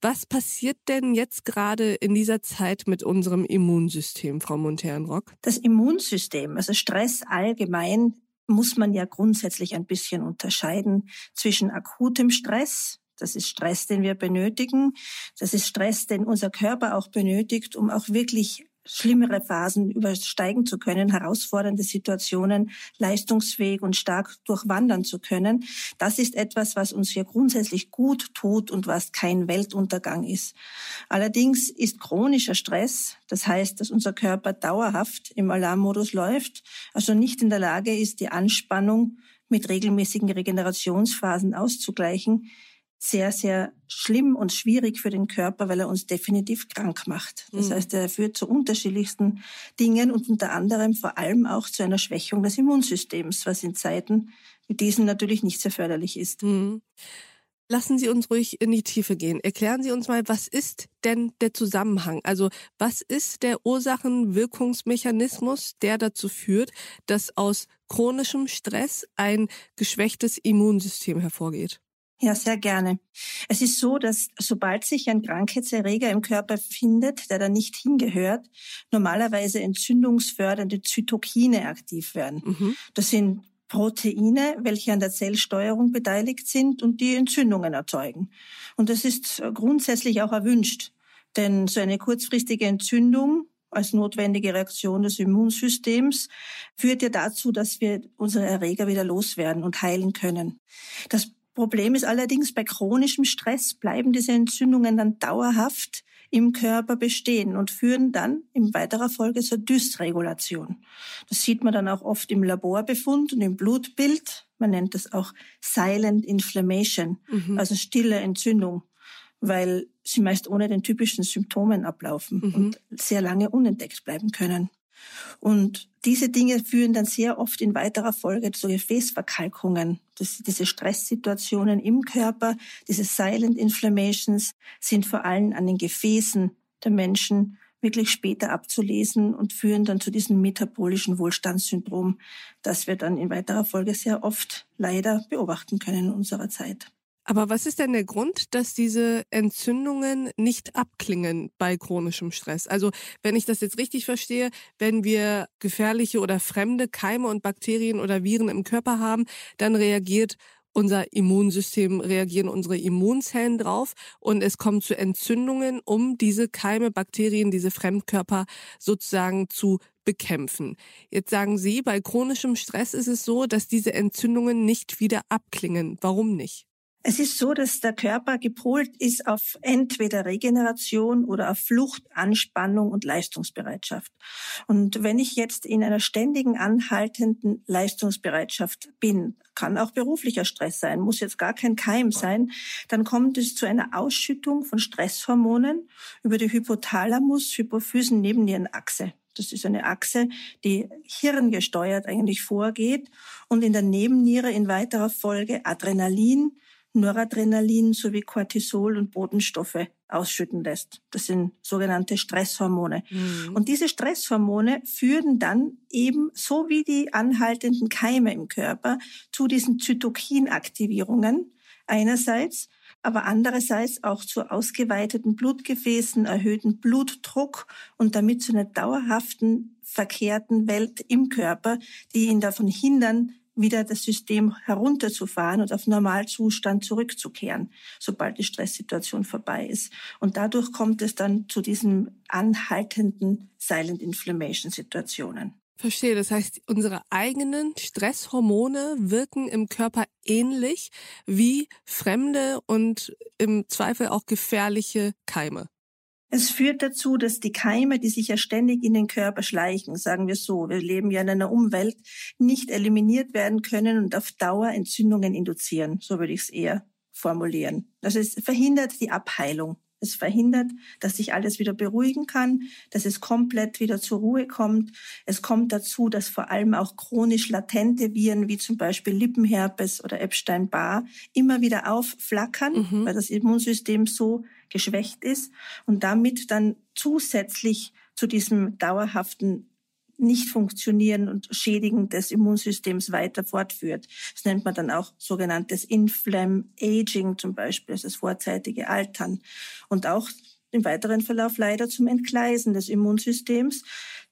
Was passiert denn jetzt gerade in dieser Zeit mit unserem Immunsystem, Frau Monternrock? Das Immunsystem, also Stress allgemein, muss man ja grundsätzlich ein bisschen unterscheiden zwischen akutem Stress, das ist Stress, den wir benötigen. Das ist Stress, den unser Körper auch benötigt, um auch wirklich schlimmere Phasen übersteigen zu können, herausfordernde Situationen leistungsfähig und stark durchwandern zu können. Das ist etwas, was uns hier grundsätzlich gut tut und was kein Weltuntergang ist. Allerdings ist chronischer Stress, das heißt, dass unser Körper dauerhaft im Alarmmodus läuft, also nicht in der Lage ist, die Anspannung mit regelmäßigen Regenerationsphasen auszugleichen, sehr, sehr schlimm und schwierig für den Körper, weil er uns definitiv krank macht. Das mhm. heißt, er führt zu unterschiedlichsten Dingen und unter anderem vor allem auch zu einer Schwächung des Immunsystems, was in Zeiten wie diesen natürlich nicht sehr förderlich ist. Mhm. Lassen Sie uns ruhig in die Tiefe gehen. Erklären Sie uns mal, was ist denn der Zusammenhang? Also was ist der Ursachenwirkungsmechanismus, der dazu führt, dass aus chronischem Stress ein geschwächtes Immunsystem hervorgeht? Ja, sehr gerne. Es ist so, dass sobald sich ein Krankheitserreger im Körper findet, der da nicht hingehört, normalerweise entzündungsfördernde Zytokine aktiv werden. Mhm. Das sind Proteine, welche an der Zellsteuerung beteiligt sind und die Entzündungen erzeugen. Und das ist grundsätzlich auch erwünscht, denn so eine kurzfristige Entzündung als notwendige Reaktion des Immunsystems führt ja dazu, dass wir unsere Erreger wieder loswerden und heilen können. Das Problem ist allerdings, bei chronischem Stress bleiben diese Entzündungen dann dauerhaft im Körper bestehen und führen dann in weiterer Folge zur Dysregulation. Das sieht man dann auch oft im Laborbefund und im Blutbild. Man nennt das auch Silent Inflammation, mhm. also stille Entzündung, weil sie meist ohne den typischen Symptomen ablaufen mhm. und sehr lange unentdeckt bleiben können. Und diese Dinge führen dann sehr oft in weiterer Folge zu Gefäßverkalkungen. Das, diese Stresssituationen im Körper, diese Silent Inflammations sind vor allem an den Gefäßen der Menschen wirklich später abzulesen und führen dann zu diesem metabolischen Wohlstandssyndrom, das wir dann in weiterer Folge sehr oft leider beobachten können in unserer Zeit. Aber was ist denn der Grund, dass diese Entzündungen nicht abklingen bei chronischem Stress? Also wenn ich das jetzt richtig verstehe, wenn wir gefährliche oder fremde Keime und Bakterien oder Viren im Körper haben, dann reagiert unser Immunsystem, reagieren unsere Immunzellen drauf und es kommt zu Entzündungen, um diese Keime, Bakterien, diese Fremdkörper sozusagen zu bekämpfen. Jetzt sagen Sie, bei chronischem Stress ist es so, dass diese Entzündungen nicht wieder abklingen. Warum nicht? Es ist so, dass der Körper gepolt ist auf entweder Regeneration oder auf Flucht, Anspannung und Leistungsbereitschaft. Und wenn ich jetzt in einer ständigen, anhaltenden Leistungsbereitschaft bin, kann auch beruflicher Stress sein, muss jetzt gar kein Keim sein, dann kommt es zu einer Ausschüttung von Stresshormonen über die Hypothalamus-Hypophysen-Nebennierenachse. Das ist eine Achse, die hirngesteuert eigentlich vorgeht und in der Nebenniere in weiterer Folge Adrenalin, Noradrenalin sowie Cortisol und Botenstoffe ausschütten lässt. Das sind sogenannte Stresshormone. Mhm. Und diese Stresshormone führen dann eben, so wie die anhaltenden Keime im Körper, zu diesen Zytokinaktivierungen einerseits, aber andererseits auch zu ausgeweiteten Blutgefäßen, erhöhten Blutdruck und damit zu einer dauerhaften verkehrten Welt im Körper, die ihn davon hindern, wieder das System herunterzufahren und auf Normalzustand zurückzukehren, sobald die Stresssituation vorbei ist. Und dadurch kommt es dann zu diesen anhaltenden Silent Inflammation Situationen. Verstehe. Das heißt, unsere eigenen Stresshormone wirken im Körper ähnlich wie fremde und im Zweifel auch gefährliche Keime. Es führt dazu, dass die Keime, die sich ja ständig in den Körper schleichen, sagen wir so, wir leben ja in einer Umwelt, nicht eliminiert werden können und auf Dauer Entzündungen induzieren. So würde ich es eher formulieren. Also es verhindert die Abheilung. Es verhindert, dass sich alles wieder beruhigen kann, dass es komplett wieder zur Ruhe kommt. Es kommt dazu, dass vor allem auch chronisch latente Viren wie zum Beispiel Lippenherpes oder Epstein-Barr immer wieder aufflackern, mhm. weil das Immunsystem so geschwächt ist und damit dann zusätzlich zu diesem dauerhaften nicht funktionieren und Schädigen des Immunsystems weiter fortführt. Das nennt man dann auch sogenanntes Inflam Aging zum Beispiel, also das vorzeitige Altern. Und auch im weiteren Verlauf leider zum Entgleisen des Immunsystems,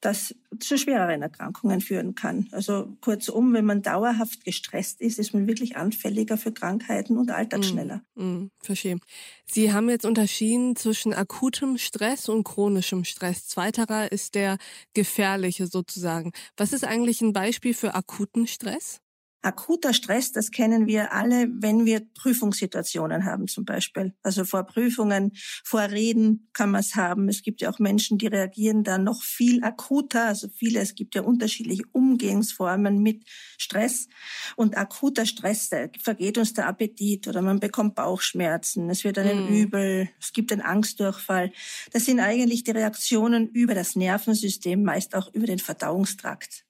das zu schwereren Erkrankungen führen kann. Also kurzum, wenn man dauerhaft gestresst ist, ist man wirklich anfälliger für Krankheiten und altert mm. Mm, verstehe. Sie haben jetzt unterschieden zwischen akutem Stress und chronischem Stress. Zweiterer ist der gefährliche sozusagen. Was ist eigentlich ein Beispiel für akuten Stress? Akuter Stress, das kennen wir alle, wenn wir Prüfungssituationen haben zum Beispiel. Also vor Prüfungen, vor Reden kann man es haben. Es gibt ja auch Menschen, die reagieren da noch viel akuter. Also viele, es gibt ja unterschiedliche Umgehensformen mit Stress. Und akuter Stress, da vergeht uns der Appetit oder man bekommt Bauchschmerzen, es wird einen mm. übel, es gibt einen Angstdurchfall. Das sind eigentlich die Reaktionen über das Nervensystem, meist auch über den Verdauungstrakt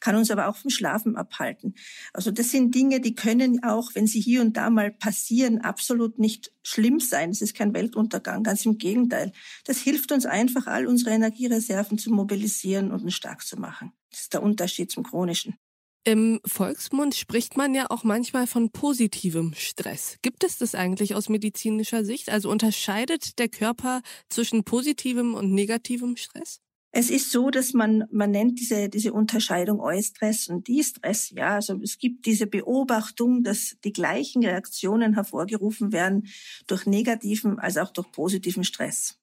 kann uns aber auch vom Schlafen abhalten. Also das sind Dinge, die können auch, wenn sie hier und da mal passieren, absolut nicht schlimm sein. Es ist kein Weltuntergang, ganz im Gegenteil. Das hilft uns einfach, all unsere Energiereserven zu mobilisieren und stark zu machen. Das ist der Unterschied zum chronischen. Im Volksmund spricht man ja auch manchmal von positivem Stress. Gibt es das eigentlich aus medizinischer Sicht? Also unterscheidet der Körper zwischen positivem und negativem Stress? Es ist so, dass man, man nennt diese, diese Unterscheidung Eustress und Distress. Ja, also es gibt diese Beobachtung, dass die gleichen Reaktionen hervorgerufen werden durch negativen als auch durch positiven Stress.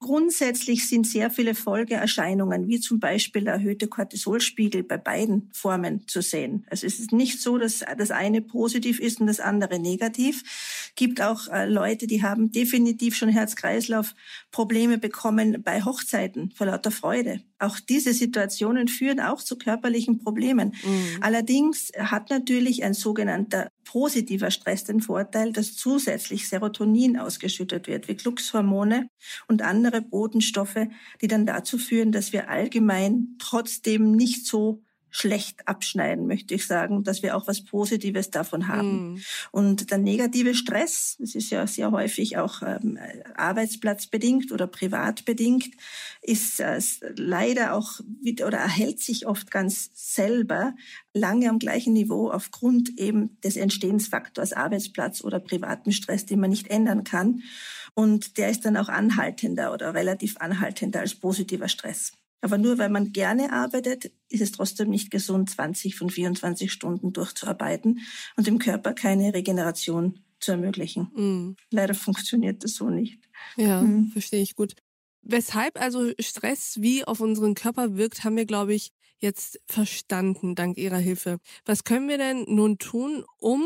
Grundsätzlich sind sehr viele Folgeerscheinungen, wie zum Beispiel erhöhte Cortisolspiegel bei beiden Formen zu sehen. Also es ist nicht so, dass das eine positiv ist und das andere negativ. Es gibt auch äh, Leute, die haben definitiv schon Herz-Kreislauf-Probleme bekommen bei Hochzeiten vor lauter Freude. Auch diese Situationen führen auch zu körperlichen Problemen. Mhm. Allerdings hat natürlich ein sogenannter positiver Stress den Vorteil, dass zusätzlich Serotonin ausgeschüttet wird, wie Glückshormone und andere Botenstoffe, die dann dazu führen, dass wir allgemein trotzdem nicht so schlecht abschneiden, möchte ich sagen, dass wir auch was Positives davon haben. Mm. Und der negative Stress, das ist ja sehr häufig auch ähm, arbeitsplatzbedingt oder privatbedingt, ist äh, leider auch oder erhält sich oft ganz selber lange am gleichen Niveau aufgrund eben des Entstehensfaktors Arbeitsplatz oder privaten Stress, den man nicht ändern kann. Und der ist dann auch anhaltender oder relativ anhaltender als positiver Stress. Aber nur weil man gerne arbeitet, ist es trotzdem nicht gesund, 20 von 24 Stunden durchzuarbeiten und dem Körper keine Regeneration zu ermöglichen. Mm. Leider funktioniert das so nicht. Ja, mm. verstehe ich gut. Weshalb also Stress wie auf unseren Körper wirkt, haben wir, glaube ich, jetzt verstanden, dank Ihrer Hilfe. Was können wir denn nun tun, um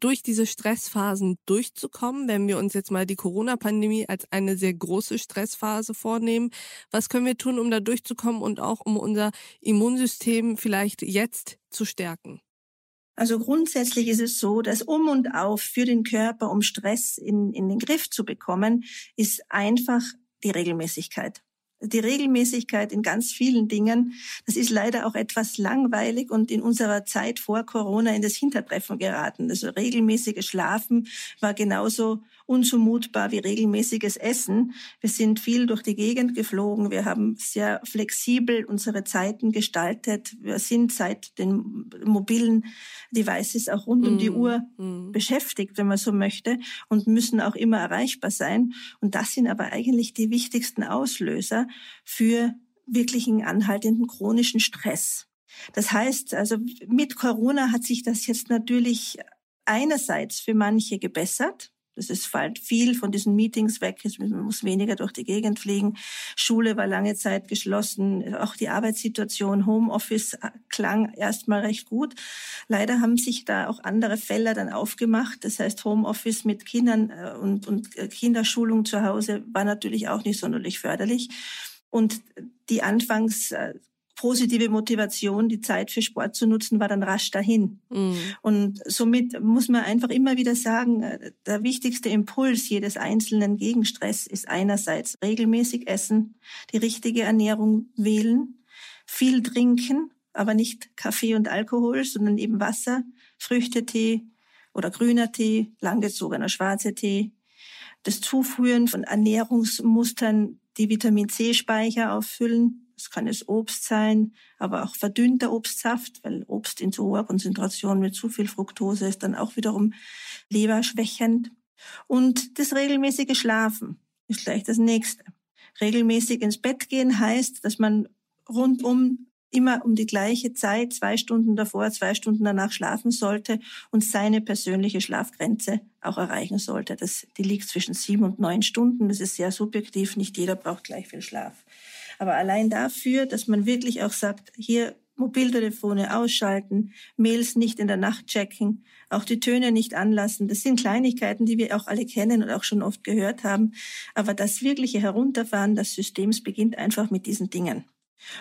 durch diese Stressphasen durchzukommen, wenn wir uns jetzt mal die Corona-Pandemie als eine sehr große Stressphase vornehmen? Was können wir tun, um da durchzukommen und auch um unser Immunsystem vielleicht jetzt zu stärken? Also grundsätzlich ist es so, dass um und auf für den Körper, um Stress in, in den Griff zu bekommen, ist einfach die Regelmäßigkeit die Regelmäßigkeit in ganz vielen Dingen, das ist leider auch etwas langweilig und in unserer Zeit vor Corona in das Hintertreffen geraten. Also regelmäßiges Schlafen war genauso unzumutbar wie regelmäßiges Essen. Wir sind viel durch die Gegend geflogen. Wir haben sehr flexibel unsere Zeiten gestaltet. Wir sind seit den mobilen Devices auch rund mm. um die mm, Uhr mm. beschäftigt, wenn man so möchte, und müssen auch immer erreichbar sein. Und das sind aber eigentlich die wichtigsten Auslöser für wirklichen anhaltenden chronischen Stress. Das heißt, also mit Corona hat sich das jetzt natürlich einerseits für manche gebessert, Das ist fällt viel von diesen Meetings weg. Man muss weniger durch die Gegend fliegen. Schule war lange Zeit geschlossen. Auch die Arbeitssituation, Homeoffice äh, klang erstmal recht gut. Leider haben sich da auch andere Felder dann aufgemacht. Das heißt, Homeoffice mit Kindern äh, und, und äh, Kinderschulung zu Hause war natürlich auch nicht sonderlich förderlich. Und die anfangs positive Motivation, die Zeit für Sport zu nutzen, war dann rasch dahin. Mhm. Und somit muss man einfach immer wieder sagen, äh, der wichtigste Impuls jedes Einzelnen gegen Stress ist einerseits regelmäßig essen, die richtige Ernährung wählen, viel trinken, aber nicht Kaffee und Alkohol, sondern eben Wasser, Früchtetee oder grüner Tee, langgezogener schwarzer Tee, das Zuführen von Ernährungsmustern, die Vitamin C-Speicher auffüllen, es kann es Obst sein, aber auch verdünnter Obstsaft, weil Obst in zu hoher Konzentration mit zu viel Fructose ist dann auch wiederum leberschwächend. Und das regelmäßige Schlafen ist gleich das nächste. Regelmäßig ins Bett gehen heißt, dass man rundum immer um die gleiche Zeit, zwei Stunden davor, zwei Stunden danach schlafen sollte und seine persönliche Schlafgrenze auch erreichen sollte. Das, die liegt zwischen sieben und neun Stunden. Das ist sehr subjektiv. Nicht jeder braucht gleich viel Schlaf. Aber allein dafür, dass man wirklich auch sagt, hier Mobiltelefone ausschalten, Mails nicht in der Nacht checken, auch die Töne nicht anlassen. Das sind Kleinigkeiten, die wir auch alle kennen und auch schon oft gehört haben. Aber das wirkliche Herunterfahren des Systems beginnt einfach mit diesen Dingen.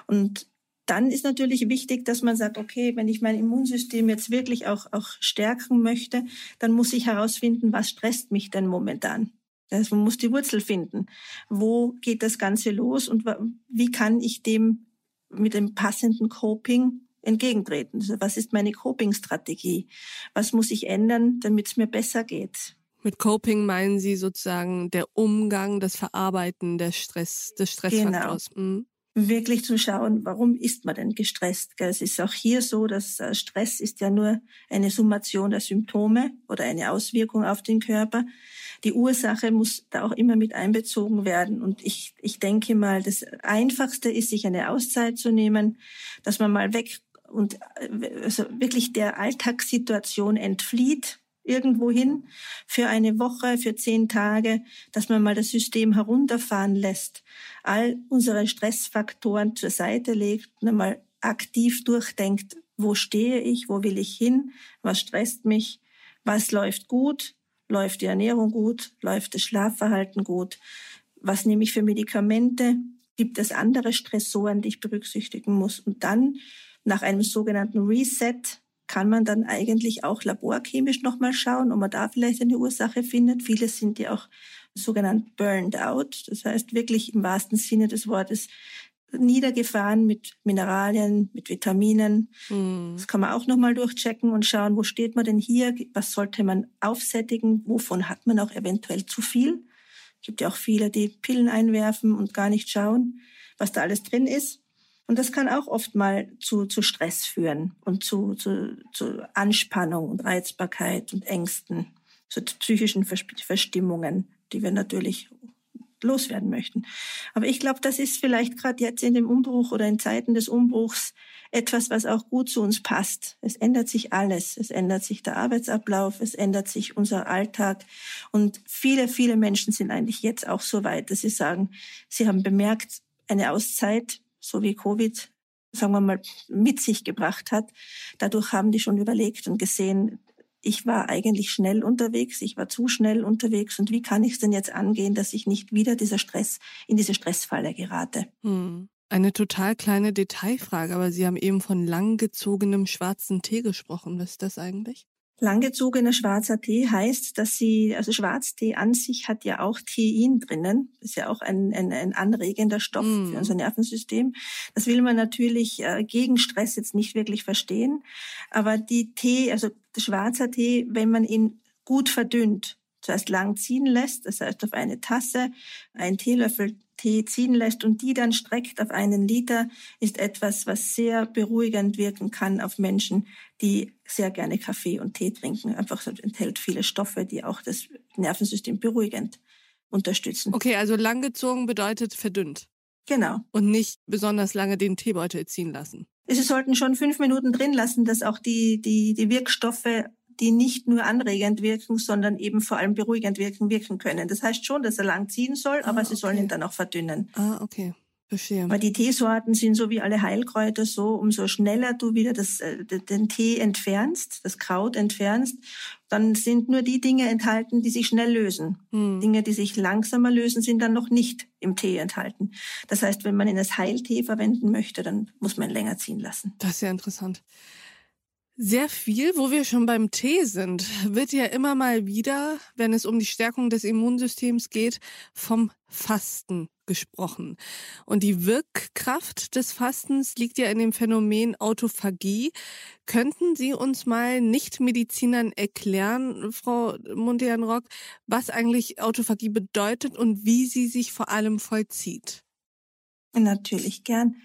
Und dann ist natürlich wichtig, dass man sagt, okay, wenn ich mein Immunsystem jetzt wirklich auch, auch stärken möchte, dann muss ich herausfinden, was stresst mich denn momentan. Also man muss die Wurzel finden. Wo geht das Ganze los und wie kann ich dem mit dem passenden Coping entgegentreten? Also was ist meine Coping-Strategie? Was muss ich ändern, damit es mir besser geht? Mit Coping meinen Sie sozusagen der Umgang, das Verarbeiten des Stress, des Stressfaktors. Genau. Mhm wirklich zu schauen, warum ist man denn gestresst. Es ist auch hier so, dass äh, Stress ist ja nur eine Summation der Symptome oder eine Auswirkung auf den Körper. Die Ursache muss da auch immer mit einbezogen werden. Und ich, ich denke mal, das Einfachste ist, sich eine Auszeit zu nehmen, dass man mal weg und äh, also wirklich der Alltagssituation entflieht irgendwo hin für eine Woche, für zehn Tage, dass man mal das System herunterfahren lässt, all unsere Stressfaktoren zur Seite legt und aktiv durchdenkt, wo stehe ich, wo will ich hin, was stresst mich, was läuft gut, läuft die Ernährung gut, läuft das Schlafverhalten gut, was nehme ich für Medikamente, gibt es andere Stressoren, die ich berücksichtigen muss. Und dann nach einem sogenannten Reset kann man dann eigentlich auch laborchemisch nochmal schauen, ob man da vielleicht eine Ursache findet. Viele sind ja auch sogenannt burned out, das heißt wirklich im wahrsten Sinne des Wortes niedergefahren mit Mineralien, mit Vitaminen. Mhm. Das kann man auch nochmal durchchecken und schauen, wo steht man denn hier, was sollte man aufsättigen, wovon hat man auch eventuell zu viel. Es gibt ja auch viele, die Pillen einwerfen und gar nicht schauen, was da alles drin ist. Und das kann auch oft mal zu, zu Stress führen und zu, zu, zu Anspannung und Reizbarkeit und Ängsten, zu psychischen Verstimmungen, die wir natürlich loswerden möchten. Aber ich glaube, das ist vielleicht gerade jetzt in dem Umbruch oder in Zeiten des Umbruchs etwas, was auch gut zu uns passt. Es ändert sich alles. Es ändert sich der Arbeitsablauf, es ändert sich unser Alltag. Und viele, viele Menschen sind eigentlich jetzt auch so weit, dass sie sagen, sie haben bemerkt, eine Auszeit so wie Covid, sagen wir mal, mit sich gebracht hat. Dadurch haben die schon überlegt und gesehen, ich war eigentlich schnell unterwegs, ich war zu schnell unterwegs und wie kann ich es denn jetzt angehen, dass ich nicht wieder dieser Stress in diese Stressfalle gerate? Hm. Eine total kleine Detailfrage, aber Sie haben eben von langgezogenem schwarzen Tee gesprochen. Was ist das eigentlich? Langgezogener schwarzer Tee heißt, dass sie, also Schwarztee an sich hat ja auch Tein drinnen. Ist ja auch ein, ein, ein anregender Stoff mm. für unser Nervensystem. Das will man natürlich äh, gegen Stress jetzt nicht wirklich verstehen. Aber die Tee, also schwarzer Tee, wenn man ihn gut verdünnt, zuerst lang ziehen lässt, das heißt auf eine Tasse, einen Teelöffel Tee ziehen lässt und die dann streckt auf einen Liter, ist etwas, was sehr beruhigend wirken kann auf Menschen, die sehr gerne Kaffee und Tee trinken. Einfach so enthält viele Stoffe, die auch das Nervensystem beruhigend unterstützen. Okay, also langgezogen bedeutet verdünnt. Genau. Und nicht besonders lange den Teebeutel ziehen lassen. Sie sollten schon fünf Minuten drin lassen, dass auch die, die, die Wirkstoffe die nicht nur anregend wirken, sondern eben vor allem beruhigend wirken, wirken können. Das heißt schon, dass er lang ziehen soll, aber ah, sie sollen ihn dann auch verdünnen. Ah, okay. Verstehe. Weil die Teesorten sind so wie alle Heilkräuter so, umso schneller du wieder das, äh, den Tee entfernst, das Kraut entfernst, dann sind nur die Dinge enthalten, die sich schnell lösen. Hm. Dinge, die sich langsamer lösen, sind dann noch nicht im Tee enthalten. Das heißt, wenn man ihn als Heiltee verwenden möchte, dann muss man länger ziehen lassen. Das ist ja interessant. Sehr viel, wo wir schon beim Tee sind, wird ja immer mal wieder, wenn es um die Stärkung des Immunsystems geht, vom Fasten gesprochen. Und die Wirkkraft des Fastens liegt ja in dem Phänomen Autophagie. Könnten Sie uns mal Nichtmedizinern erklären, Frau Montean-Rock, was eigentlich Autophagie bedeutet und wie sie sich vor allem vollzieht? Natürlich gern.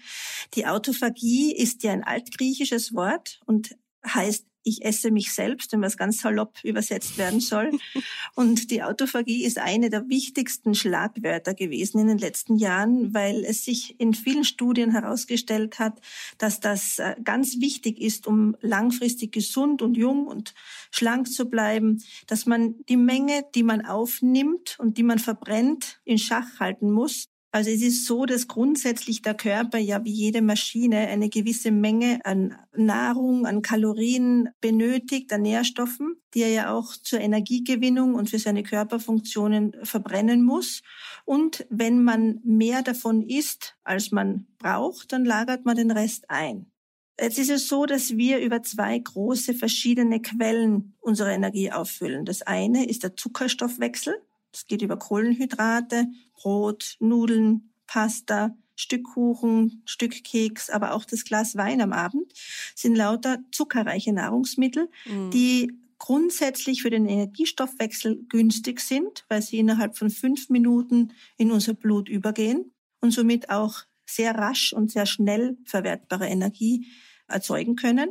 Die Autophagie ist ja ein altgriechisches Wort und heißt ich esse mich selbst, wenn was ganz salopp übersetzt werden soll. Und die Autophagie ist eine der wichtigsten Schlagwörter gewesen in den letzten Jahren, weil es sich in vielen Studien herausgestellt hat, dass das äh, ganz wichtig ist, um langfristig gesund und jung und schlank zu bleiben, dass man die Menge, die man aufnimmt und die man verbrennt, in Schach halten muss also es ist so, dass grundsätzlich der Körper ja wie jede Maschine eine gewisse Menge an Nahrung, an Kalorien benötigt, an Nährstoffen, die er ja auch zur Energiegewinnung und für seine Körperfunktionen verbrennen muss. Und wenn man mehr davon isst, als man braucht, dann lagert man den Rest ein. Jetzt ist es so, dass wir über zwei große verschiedene Quellen unsere Energie auffüllen. Das eine ist der Zuckerstoffwechsel. Das geht über Kohlenhydrate, Brot, Nudeln, Pasta, Stück Kuchen, Stück Keks, aber auch das Glas Wein am Abend sind lauter zuckerreiche Nahrungsmittel, mhm. die grundsätzlich für den Energiestoffwechsel günstig sind, weil sie innerhalb von fünf Minuten in unser Blut übergehen und somit auch sehr rasch und sehr schnell verwertbare Energie erzeugen können.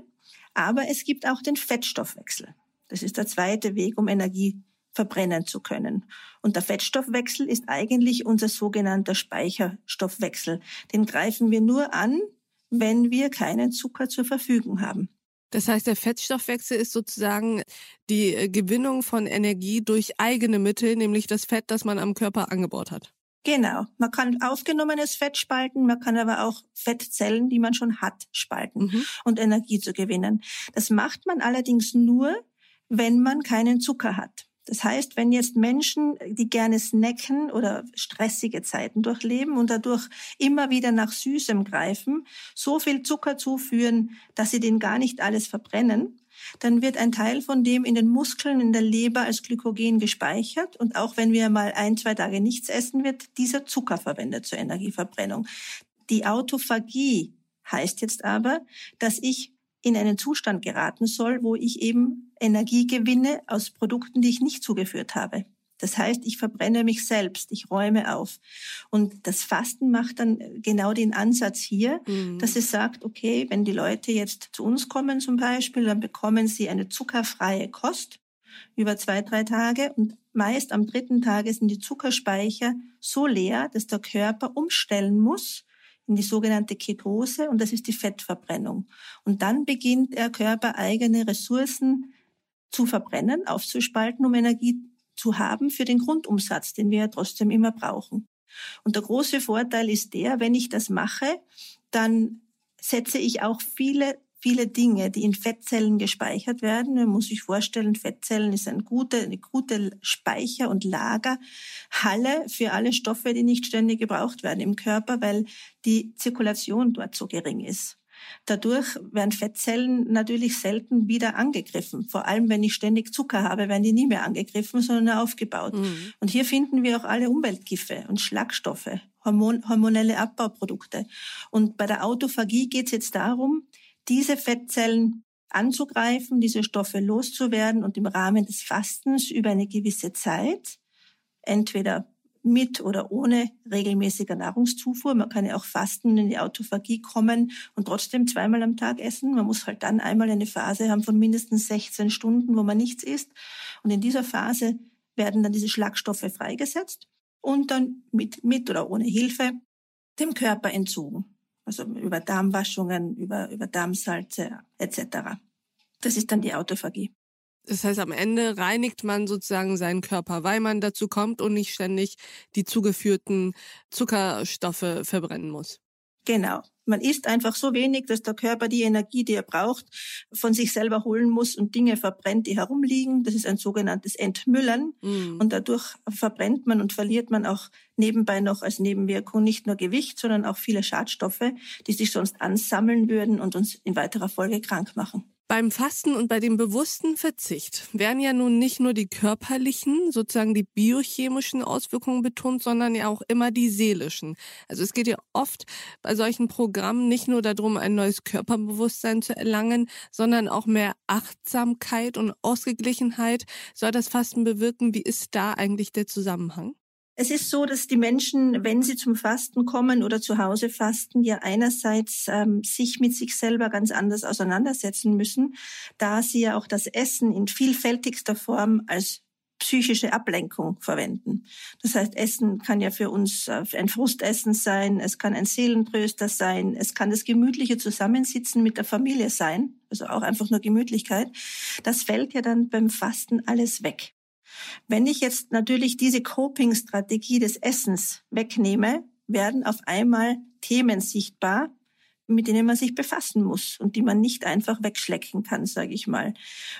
Aber es gibt auch den Fettstoffwechsel. Das ist der zweite Weg, um Energie verbrennen zu können. Und der Fettstoffwechsel ist eigentlich unser sogenannter Speicherstoffwechsel. Den greifen wir nur an, wenn wir keinen Zucker zur Verfügung haben. Das heißt, der Fettstoffwechsel ist sozusagen die äh, Gewinnung von Energie durch eigene Mittel, nämlich das Fett, das man am Körper angebaut hat. Genau. Man kann aufgenommenes Fett spalten, man kann aber auch Fettzellen, die man schon hat, spalten mhm. und Energie zu gewinnen. Das macht man allerdings nur, wenn man keinen Zucker hat. Das heißt, wenn jetzt Menschen, die gerne snacken oder stressige Zeiten durchleben und dadurch immer wieder nach Süßem greifen, so viel Zucker zuführen, dass sie den gar nicht alles verbrennen, dann wird ein Teil von dem in den Muskeln, in der Leber als Glykogen gespeichert. Und auch wenn wir mal ein, zwei Tage nichts essen, wird dieser Zucker verwendet zur Energieverbrennung. Die Autophagie heißt jetzt aber, dass ich in einen Zustand geraten soll, wo ich eben Energie gewinne aus Produkten, die ich nicht zugeführt habe. Das heißt, ich verbrenne mich selbst, ich räume auf. Und das Fasten macht dann genau den Ansatz hier, mhm. dass es sagt, okay, wenn die Leute jetzt zu uns kommen zum Beispiel, dann bekommen sie eine zuckerfreie Kost über zwei, drei Tage und meist am dritten Tage sind die Zuckerspeicher so leer, dass der Körper umstellen muss in die sogenannte Ketose und das ist die Fettverbrennung. Und dann beginnt der Körper eigene Ressourcen zu verbrennen, aufzuspalten, um Energie zu haben für den Grundumsatz, den wir ja trotzdem immer brauchen. Und der große Vorteil ist der, wenn ich das mache, dann setze ich auch viele viele Dinge, die in Fettzellen gespeichert werden. Man muss sich vorstellen, Fettzellen ist ein gute, eine gute Speicher- und Lagerhalle für alle Stoffe, die nicht ständig gebraucht werden im Körper, weil die Zirkulation dort so gering ist. Dadurch werden Fettzellen natürlich selten wieder angegriffen. Vor allem, wenn ich ständig Zucker habe, werden die nie mehr angegriffen, sondern nur aufgebaut. Mhm. Und hier finden wir auch alle Umweltgifte und Schlagstoffe, Hormon hormonelle Abbauprodukte. Und bei der Autophagie geht es jetzt darum, diese Fettzellen anzugreifen, diese Stoffe loszuwerden und im Rahmen des Fastens über eine gewisse Zeit, entweder mit oder ohne regelmäßiger Nahrungszufuhr. Man kann ja auch fasten, in die Autophagie kommen und trotzdem zweimal am Tag essen. Man muss halt dann einmal eine Phase haben von mindestens 16 Stunden, wo man nichts isst. Und in dieser Phase werden dann diese Schlagstoffe freigesetzt und dann mit, mit oder ohne Hilfe dem Körper entzogen also über Darmwaschungen, über, über Darmsalze etc. Das ist dann die Autophagie. Das heißt, am Ende reinigt man sozusagen seinen Körper, weil man dazu kommt und nicht ständig die zugeführten Zuckerstoffe verbrennen muss. Genau. Man isst einfach so wenig, dass der Körper die Energie, die er braucht, von sich selber holen muss und Dinge verbrennt, die herumliegen. Das ist ein sogenanntes Entmüllen. Mhm. Und dadurch verbrennt man und verliert man auch nebenbei noch als Nebenwirkung nicht nur Gewicht, sondern auch viele Schadstoffe, die sich sonst ansammeln würden und uns in weiterer Folge krank machen. Beim Fasten und bei dem bewussten Verzicht werden ja nun nicht nur die körperlichen, sozusagen die biochemischen Auswirkungen betont, sondern ja auch immer die seelischen. Also es geht ja oft bei solchen Programmen nicht nur darum, ein neues Körperbewusstsein zu erlangen, sondern auch mehr Achtsamkeit und Ausgeglichenheit soll das Fasten bewirken. Wie ist da eigentlich der Zusammenhang? Es ist so, dass die Menschen, wenn sie zum Fasten kommen oder zu Hause fasten, ja einerseits ähm, sich mit sich selber ganz anders auseinandersetzen müssen, da sie ja auch das Essen in vielfältigster Form als psychische Ablenkung verwenden. Das heißt, Essen kann ja für uns äh, ein Frustessen sein, es kann ein Seelentröster sein, es kann das gemütliche Zusammensitzen mit der Familie sein, also auch einfach nur Gemütlichkeit. Das fällt ja dann beim Fasten alles weg. Wenn ich jetzt natürlich diese Coping-Strategie des Essens wegnehme, werden auf einmal Themen sichtbar, mit denen man sich befassen muss und die man nicht einfach wegschlecken kann, sage ich mal.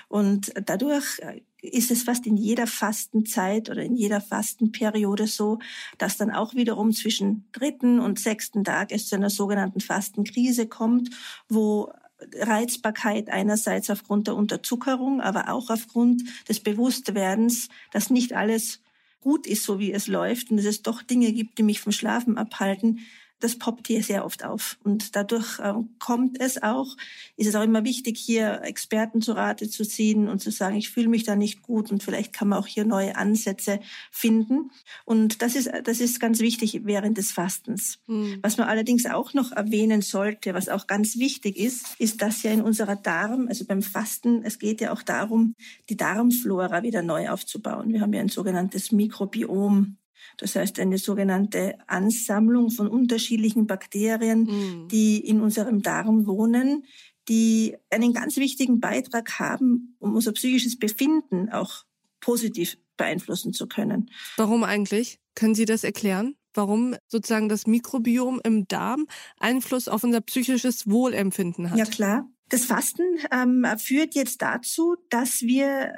Und dadurch äh, ist es fast in jeder Fastenzeit oder in jeder Fastenperiode so, dass dann auch wiederum zwischen dritten und sechsten Tag es zu einer sogenannten Fastenkrise kommt, wo Reizbarkeit einerseits aufgrund der Unterzuckerung, aber auch aufgrund des Bewusstwerdens, dass nicht alles gut ist, so wie es läuft und dass es doch Dinge gibt, die mich vom Schlafen abhalten, das poppt hier sehr oft auf. Und dadurch äh, kommt es auch, ist es auch immer wichtig, hier Experten zu Rate zu ziehen und zu sagen, ich fühle mich da nicht gut und vielleicht kann man auch hier neue Ansätze finden. Und das ist, das ist ganz wichtig während des Fastens. Mhm. Was man allerdings auch noch erwähnen sollte, was auch ganz wichtig ist, ist, dass ja in unserer Darm, also beim Fasten, es geht ja auch darum, die Darmflora wieder neu aufzubauen. Wir haben ja ein sogenanntes Mikrobiom das heißt, eine sogenannte Ansammlung von unterschiedlichen Bakterien, mhm. die in unserem Darm wohnen, die einen ganz wichtigen Beitrag haben, um unser psychisches Befinden auch positiv beeinflussen zu können. Warum eigentlich? Können Sie das erklären? Warum sozusagen das Mikrobiom im Darm Einfluss auf unser psychisches Wohlempfinden hat? Ja klar. Das Fasten ähm, führt jetzt dazu, dass wir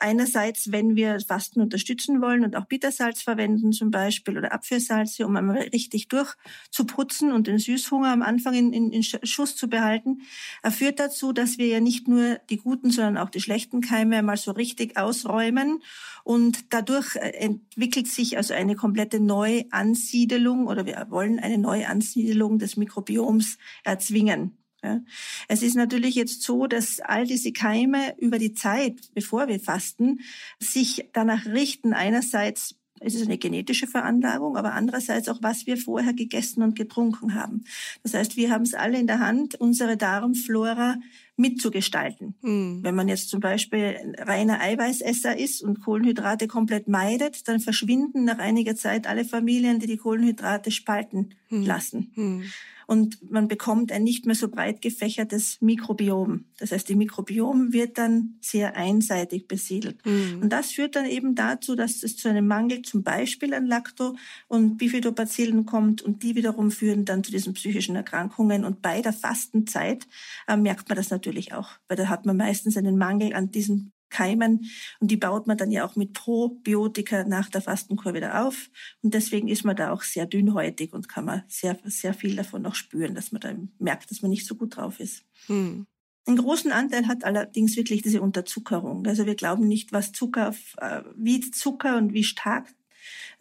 einerseits, wenn wir Fasten unterstützen wollen und auch Bittersalz verwenden zum Beispiel oder Apfelsalze, um einmal richtig durchzuputzen und den Süßhunger am Anfang in, in, in Schuss zu behalten, er führt dazu, dass wir ja nicht nur die guten, sondern auch die schlechten Keime einmal so richtig ausräumen und dadurch äh, entwickelt sich also eine komplette Neuansiedelung oder wir wollen eine Neuansiedelung des Mikrobioms erzwingen. Ja. Es ist natürlich jetzt so, dass all diese Keime über die Zeit, bevor wir fasten, sich danach richten. Einerseits es ist eine genetische Veranlagung, aber andererseits auch, was wir vorher gegessen und getrunken haben. Das heißt, wir haben es alle in der Hand, unsere Darmflora mitzugestalten. Mhm. Wenn man jetzt zum Beispiel reiner Eiweißesser ist und Kohlenhydrate komplett meidet, dann verschwinden nach einiger Zeit alle Familien, die die Kohlenhydrate spalten mhm. lassen. Mhm und man bekommt ein nicht mehr so breit gefächertes Mikrobiom. Das heißt, die Mikrobiom wird dann sehr einseitig besiedelt. Mhm. Und das führt dann eben dazu, dass es zu einem Mangel zum Beispiel an Lacto- und Bifidobacillen kommt und die wiederum führen dann zu diesen psychischen Erkrankungen. Und bei der Fastenzeit äh, merkt man das natürlich auch, weil da hat man meistens einen Mangel an diesen Keimen und die baut man dann ja auch mit Probiotika nach der Fastenkur wieder auf und deswegen ist man da auch sehr dünnhäutig und kann man sehr, sehr viel davon noch spüren, dass man da merkt, dass man nicht so gut drauf ist. Hm. Einen großen Anteil hat allerdings wirklich diese Unterzuckerung. Also wir glauben nicht, was Zucker, äh, wie Zucker und wie stark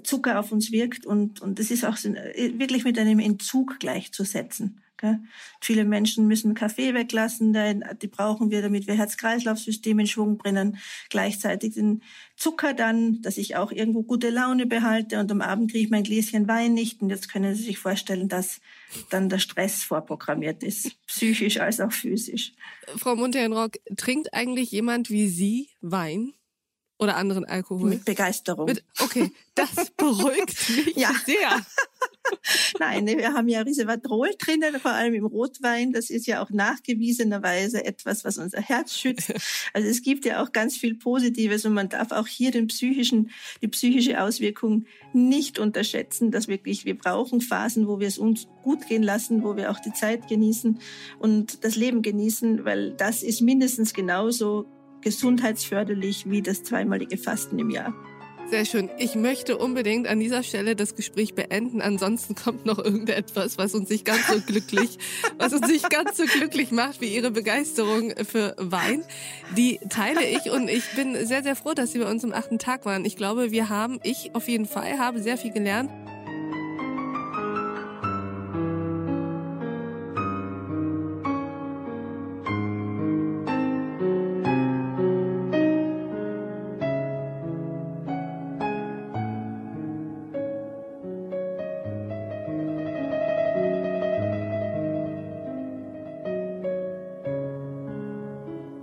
Zucker auf uns wirkt und, und das ist auch äh, wirklich mit einem Entzug gleichzusetzen. Viele Menschen müssen Kaffee weglassen, die brauchen wir, damit wir Herz-Kreislauf-System in Schwung bringen. Gleichzeitig den Zucker dann, dass ich auch irgendwo gute Laune behalte und am Abend kriege ich mein Gläschen Wein nicht. Und jetzt können Sie sich vorstellen, dass dann der Stress vorprogrammiert ist, psychisch als auch physisch. Frau Montenrock, trinkt eigentlich jemand wie Sie Wein? Oder anderen Alkohol? Mit Begeisterung. Mit, okay, das beruhigt mich ja. sehr. Nein, wir haben ja Resveratrol drinnen, vor allem im Rotwein. Das ist ja auch nachgewiesenerweise etwas, was unser Herz schützt. Also es gibt ja auch ganz viel Positives und man darf auch hier den psychischen, die psychische Auswirkung nicht unterschätzen, dass wirklich wir brauchen Phasen, wo wir es uns gut gehen lassen, wo wir auch die Zeit genießen und das Leben genießen, weil das ist mindestens genauso gesundheitsförderlich wie das zweimalige Fasten im Jahr. Sehr schön. Ich möchte unbedingt an dieser Stelle das Gespräch beenden. Ansonsten kommt noch irgendetwas, was uns nicht ganz so glücklich, was uns nicht ganz so glücklich macht wie Ihre Begeisterung für Wein. Die teile ich und ich bin sehr, sehr froh, dass Sie bei uns im achten Tag waren. Ich glaube, wir haben, ich auf jeden Fall habe sehr viel gelernt.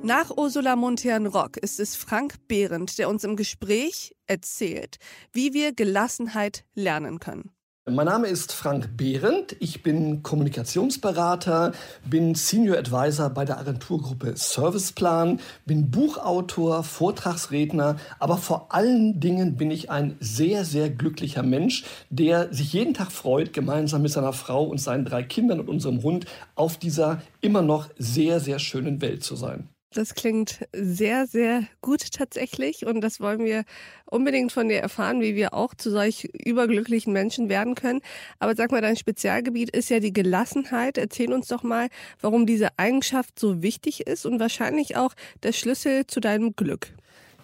Nach Ursula Montern-Rock ist es Frank Behrendt, der uns im Gespräch erzählt, wie wir Gelassenheit lernen können. Mein Name ist Frank Behrendt. Ich bin Kommunikationsberater, bin Senior Advisor bei der Agenturgruppe Serviceplan, bin Buchautor, Vortragsredner, aber vor allen Dingen bin ich ein sehr, sehr glücklicher Mensch, der sich jeden Tag freut, gemeinsam mit seiner Frau und seinen drei Kindern und unserem Hund auf dieser immer noch sehr, sehr schönen Welt zu sein. Das klingt sehr, sehr gut tatsächlich und das wollen wir unbedingt von dir erfahren, wie wir auch zu solch überglücklichen Menschen werden können. Aber sag mal, dein Spezialgebiet ist ja die Gelassenheit. Erzähl uns doch mal, warum diese Eigenschaft so wichtig ist und wahrscheinlich auch der Schlüssel zu deinem Glück.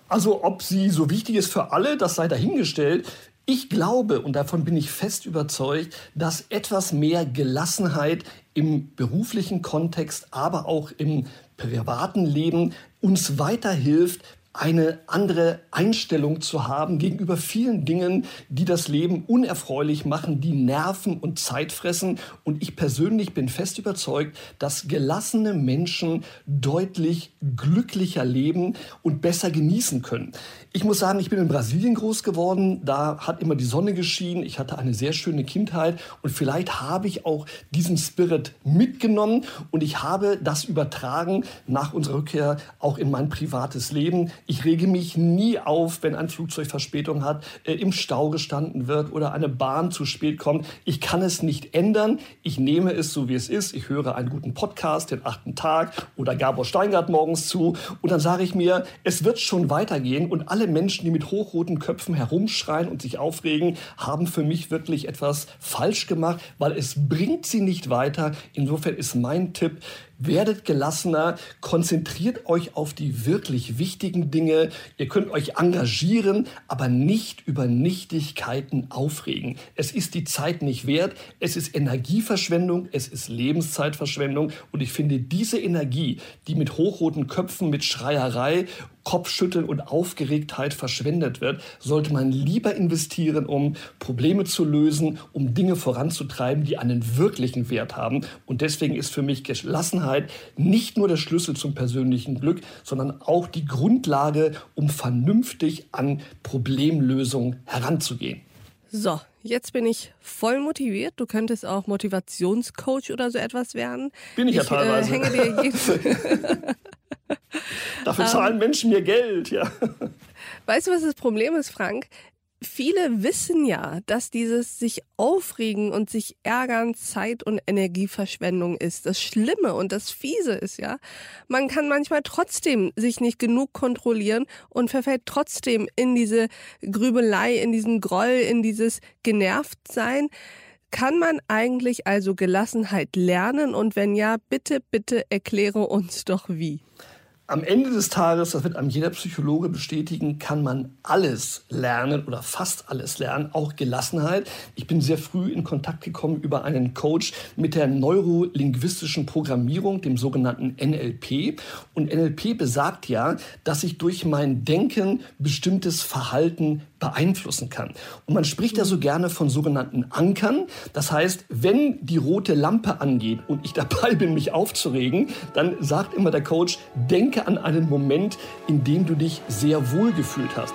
Also ob sie so wichtig ist für alle, das sei dahingestellt. Ich glaube, und davon bin ich fest überzeugt, dass etwas mehr Gelassenheit im beruflichen Kontext, aber auch im privaten Leben uns weiterhilft, eine andere Einstellung zu haben gegenüber vielen Dingen, die das Leben unerfreulich machen, die Nerven und Zeit fressen. Und ich persönlich bin fest überzeugt, dass gelassene Menschen deutlich glücklicher leben und besser genießen können. Ich muss sagen, ich bin in Brasilien groß geworden. Da hat immer die Sonne geschienen. Ich hatte eine sehr schöne Kindheit und vielleicht habe ich auch diesen Spirit mitgenommen und ich habe das übertragen nach unserer Rückkehr auch in mein privates Leben. Ich rege mich nie auf, wenn ein Flugzeug Verspätung hat, äh, im Stau gestanden wird oder eine Bahn zu spät kommt. Ich kann es nicht ändern. Ich nehme es so, wie es ist. Ich höre einen guten Podcast, den achten Tag oder Gabor Steingart morgens zu und dann sage ich mir, es wird schon weitergehen und alle alle Menschen, die mit hochroten Köpfen herumschreien und sich aufregen, haben für mich wirklich etwas falsch gemacht, weil es bringt sie nicht weiter. Insofern ist mein Tipp, Werdet gelassener, konzentriert euch auf die wirklich wichtigen Dinge. Ihr könnt euch engagieren, aber nicht über Nichtigkeiten aufregen. Es ist die Zeit nicht wert, es ist Energieverschwendung, es ist Lebenszeitverschwendung und ich finde diese Energie, die mit hochroten Köpfen, mit Schreierei Kopfschütteln und Aufgeregtheit verschwendet wird, sollte man lieber investieren, um Probleme zu lösen, um Dinge voranzutreiben, die einen wirklichen Wert haben. Und deswegen ist für mich Gelassenheit nicht nur der Schlüssel zum persönlichen Glück, sondern auch die Grundlage, um vernünftig an Problemlösungen heranzugehen. So, jetzt bin ich voll motiviert. Du könntest auch Motivationscoach oder so etwas werden. Bin ich, ich ja teilweise. Äh, hänge dir Dafür zahlen um, Menschen mir Geld, ja. Weißt du, was das Problem ist, Frank? viele wissen ja, dass dieses sich aufregen und sich ärgern Zeit- und Energieverschwendung ist. Das Schlimme und das Fiese ist ja, man kann manchmal trotzdem sich nicht genug kontrollieren und verfällt trotzdem in diese Grübelei, in diesen Groll, in dieses Genervtsein. Kann man eigentlich also Gelassenheit lernen? Und wenn ja, bitte, bitte erkläre uns doch wie. Am Ende des Tages, das wird einem jeder Psychologe bestätigen, kann man alles lernen oder fast alles lernen, auch Gelassenheit. Ich bin sehr früh in Kontakt gekommen über einen Coach mit der neurolinguistischen Programmierung, dem sogenannten NLP. Und NLP besagt ja, dass ich durch mein Denken bestimmtes Verhalten beeinflussen kann. Und man spricht ja so gerne von sogenannten Ankern. Das heißt, wenn die rote Lampe angeht und ich dabei bin, mich aufzuregen, dann sagt immer der Coach, denke an einen Moment, in dem du dich sehr wohl gefühlt hast.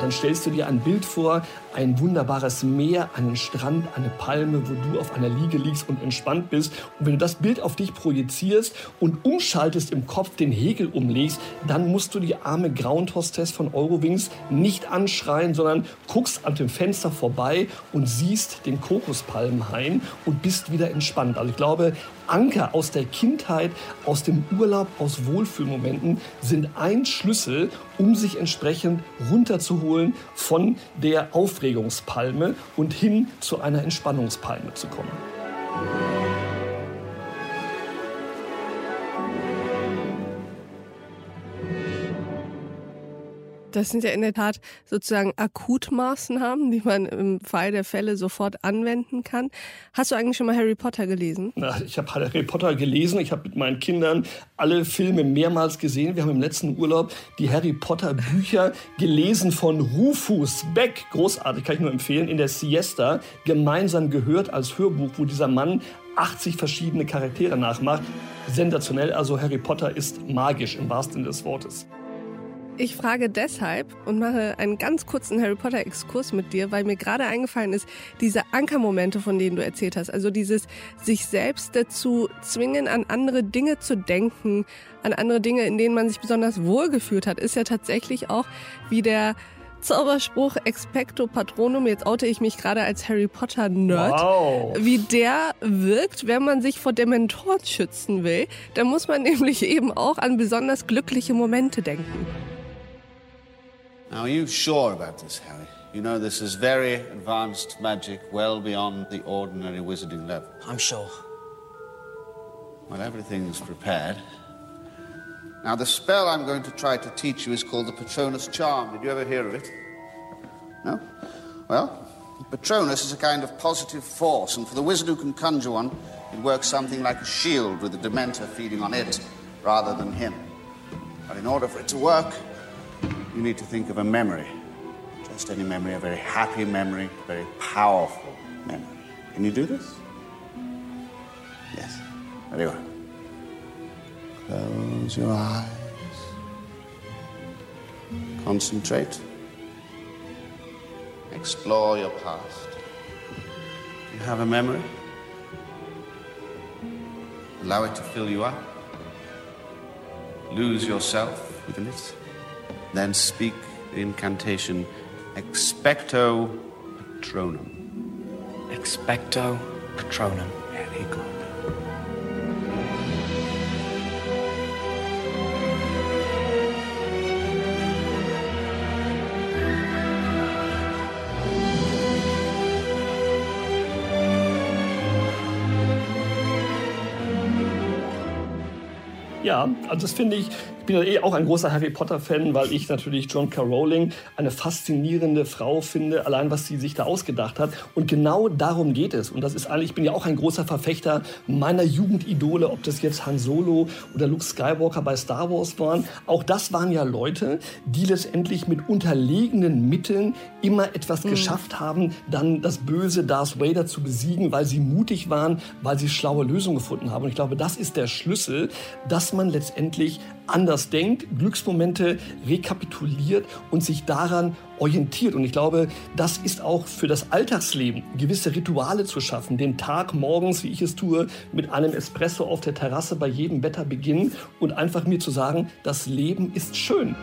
dann stellst du dir ein Bild vor, ein wunderbares Meer, einen Strand, eine Palme, wo du auf einer Liege liegst und entspannt bist. Und wenn du das Bild auf dich projizierst und umschaltest im Kopf, den Hegel umlegst, dann musst du die arme Ground-Hostess von Eurowings nicht anschreien, sondern guckst an dem Fenster vorbei und siehst den Kokospalmenhain und bist wieder entspannt. Also ich glaube, Anker aus der Kindheit, aus dem Urlaub, aus Wohlfühlmomenten sind ein Schlüssel, um sich entsprechend runterzuholen von der Aufregungspalme und hin zu einer Entspannungspalme zu kommen. Das sind ja in der Tat sozusagen Akutmaßnahmen, die man im Fall der Fälle sofort anwenden kann. Hast du eigentlich schon mal Harry Potter gelesen? Na, ich habe Harry Potter gelesen. Ich habe mit meinen Kindern alle Filme mehrmals gesehen. Wir haben im letzten Urlaub die Harry Potter Bücher gelesen von Rufus Beck. Großartig, kann ich nur empfehlen. In der Siesta gemeinsam gehört als Hörbuch, wo dieser Mann 80 verschiedene Charaktere nachmacht. Sensationell. Also Harry Potter ist magisch im wahrsten Sinne des Wortes. Ich frage deshalb und mache einen ganz kurzen Harry Potter Exkurs mit dir, weil mir gerade eingefallen ist, diese Ankermomente, von denen du erzählt hast, also dieses sich selbst dazu zwingen, an andere Dinge zu denken, an andere Dinge, in denen man sich besonders wohlgefühlt hat, ist ja tatsächlich auch wie der Zauberspruch Expecto Patronum, jetzt oute ich mich gerade als Harry Potter Nerd, wow. wie der wirkt, wenn man sich vor Dementoren schützen will. Da muss man nämlich eben auch an besonders glückliche Momente denken. Now, are you sure about this, Harry? You know this is very advanced magic, well beyond the ordinary wizarding level. I'm sure. Well, everything's prepared. Now, the spell I'm going to try to teach you is called the Patronus Charm. Did you ever hear of it? No? Well, Patronus is a kind of positive force, and for the wizard who can conjure one, it works something like a shield with the Dementor feeding on it rather than him. But in order for it to work, you need to think of a memory. Just any memory, a very happy memory, a very powerful memory. Can you do this? Yes. Very well. Close your eyes. Concentrate. Explore your past. You have a memory. Allow it to fill you up. Lose yourself within it. Then speak the incantation Expecto Patronum. Expecto Patronum. Very good. Ja, also das finde ich, ich bin ja eh auch ein großer Harry Potter-Fan, weil ich natürlich John K. Rowling eine faszinierende Frau finde, allein was sie sich da ausgedacht hat. Und genau darum geht es. Und das ist eigentlich, ich bin ja auch ein großer Verfechter meiner Jugendidole, ob das jetzt Han Solo oder Luke Skywalker bei Star Wars waren. Auch das waren ja Leute, die letztendlich mit unterlegenen Mitteln immer etwas mhm. geschafft haben, dann das böse Darth Vader zu besiegen, weil sie mutig waren, weil sie schlaue Lösungen gefunden haben. Und ich glaube, das ist der Schlüssel, dass man letztendlich anders denkt, Glücksmomente rekapituliert und sich daran orientiert. Und ich glaube, das ist auch für das Alltagsleben, gewisse Rituale zu schaffen, den Tag morgens, wie ich es tue, mit einem Espresso auf der Terrasse bei jedem Wetter beginnen und einfach mir zu sagen, das Leben ist schön.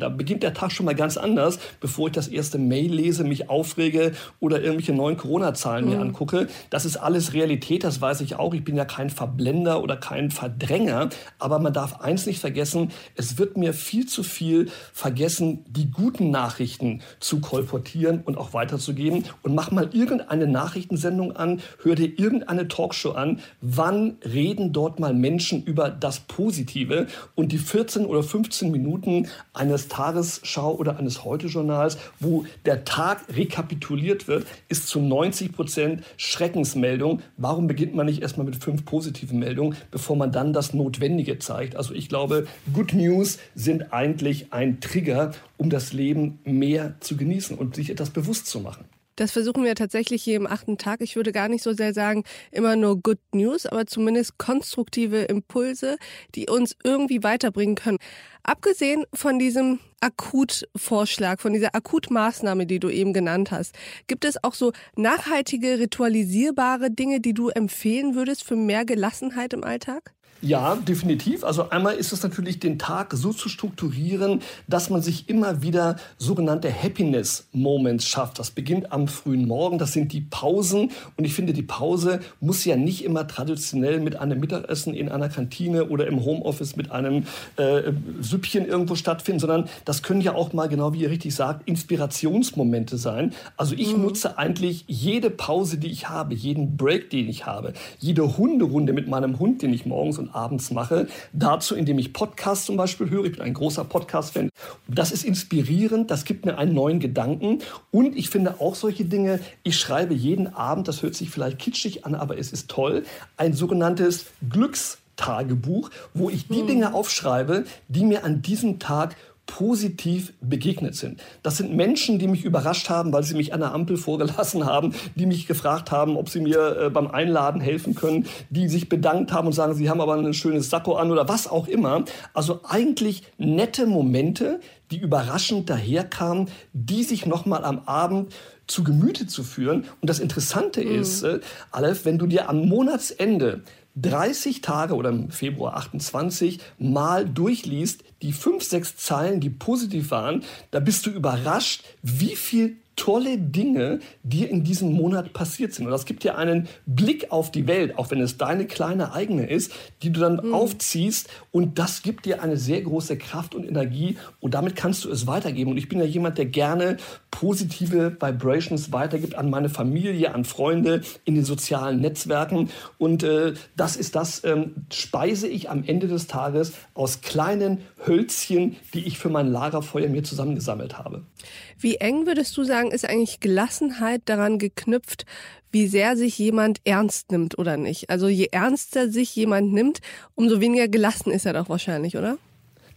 Da beginnt der Tag schon mal ganz anders, bevor ich das erste Mail lese, mich aufrege oder irgendwelche neuen Corona-Zahlen mhm. mir angucke. Das ist alles Realität, das weiß ich auch. Ich bin ja kein Verblender oder kein Verdränger. Aber man darf eins nicht vergessen, es wird mir viel zu viel vergessen, die guten Nachrichten zu kolportieren und auch weiterzugeben. Und mach mal irgendeine Nachrichtensendung an, hör dir irgendeine Talkshow an. Wann reden dort mal Menschen über das Positive? Und die 14 oder 15 Minuten eines Tagesschau oder eines Heute-Journals, wo der Tag rekapituliert wird, ist zu 90 Prozent Schreckensmeldung. Warum beginnt man nicht erstmal mit fünf positiven Meldungen, bevor man dann das Notwendige zeigt? Also ich glaube, Good News sind eigentlich ein Trigger, um das Leben mehr zu genießen und sich etwas bewusst zu machen. Das versuchen wir tatsächlich hier im achten Tag. Ich würde gar nicht so sehr sagen, immer nur Good News, aber zumindest konstruktive Impulse, die uns irgendwie weiterbringen können. Abgesehen von diesem Akutvorschlag, von dieser Akutmaßnahme, die du eben genannt hast, gibt es auch so nachhaltige, ritualisierbare Dinge, die du empfehlen würdest für mehr Gelassenheit im Alltag? Ja, definitiv. Also einmal ist es natürlich, den Tag so zu strukturieren, dass man sich immer wieder sogenannte Happiness Moments schafft. Das beginnt am frühen Morgen. Das sind die Pausen. Und ich finde, die Pause muss ja nicht immer traditionell mit einem Mittagessen in einer Kantine oder im Homeoffice mit einem äh, Süppchen irgendwo stattfinden, sondern das können ja auch mal, genau wie ihr richtig sagt, Inspirationsmomente sein. Also ich mhm. nutze eigentlich jede Pause, die ich habe, jeden Break, den ich habe, jede Hunderunde mit meinem Hund, den ich morgens und abends mache. Dazu, indem ich Podcasts zum Beispiel höre. Ich bin ein großer Podcast-Fan. Das ist inspirierend, das gibt mir einen neuen Gedanken. Und ich finde auch solche Dinge, ich schreibe jeden Abend, das hört sich vielleicht kitschig an, aber es ist toll, ein sogenanntes Glückstagebuch, wo ich die hm. Dinge aufschreibe, die mir an diesem Tag positiv begegnet sind. Das sind Menschen, die mich überrascht haben, weil sie mich an der Ampel vorgelassen haben, die mich gefragt haben, ob sie mir äh, beim Einladen helfen können, die sich bedankt haben und sagen, sie haben aber ein schönes Sakko an oder was auch immer. Also eigentlich nette Momente, die überraschend daherkamen, die sich nochmal am Abend zu Gemüte zu führen. Und das Interessante mhm. ist, äh, Aleph, wenn du dir am Monatsende 30 Tage oder im Februar 28 mal durchliest, die fünf, sechs Zeilen, die positiv waren, da bist du überrascht, wie viel tolle Dinge dir in diesem Monat passiert sind. Und das gibt dir einen Blick auf die Welt, auch wenn es deine kleine eigene ist, die du dann mhm. aufziehst. Und das gibt dir eine sehr große Kraft und Energie. Und damit kannst du es weitergeben. Und ich bin ja jemand, der gerne positive Vibrations weitergibt an meine Familie, an Freunde, in den sozialen Netzwerken. Und äh, das ist das, ähm, speise ich am Ende des Tages aus kleinen Hölzchen, die ich für mein Lagerfeuer mir zusammengesammelt habe. Wie eng würdest du sagen, ist eigentlich Gelassenheit daran geknüpft, wie sehr sich jemand ernst nimmt oder nicht? Also je ernster sich jemand nimmt, umso weniger gelassen ist er doch wahrscheinlich, oder?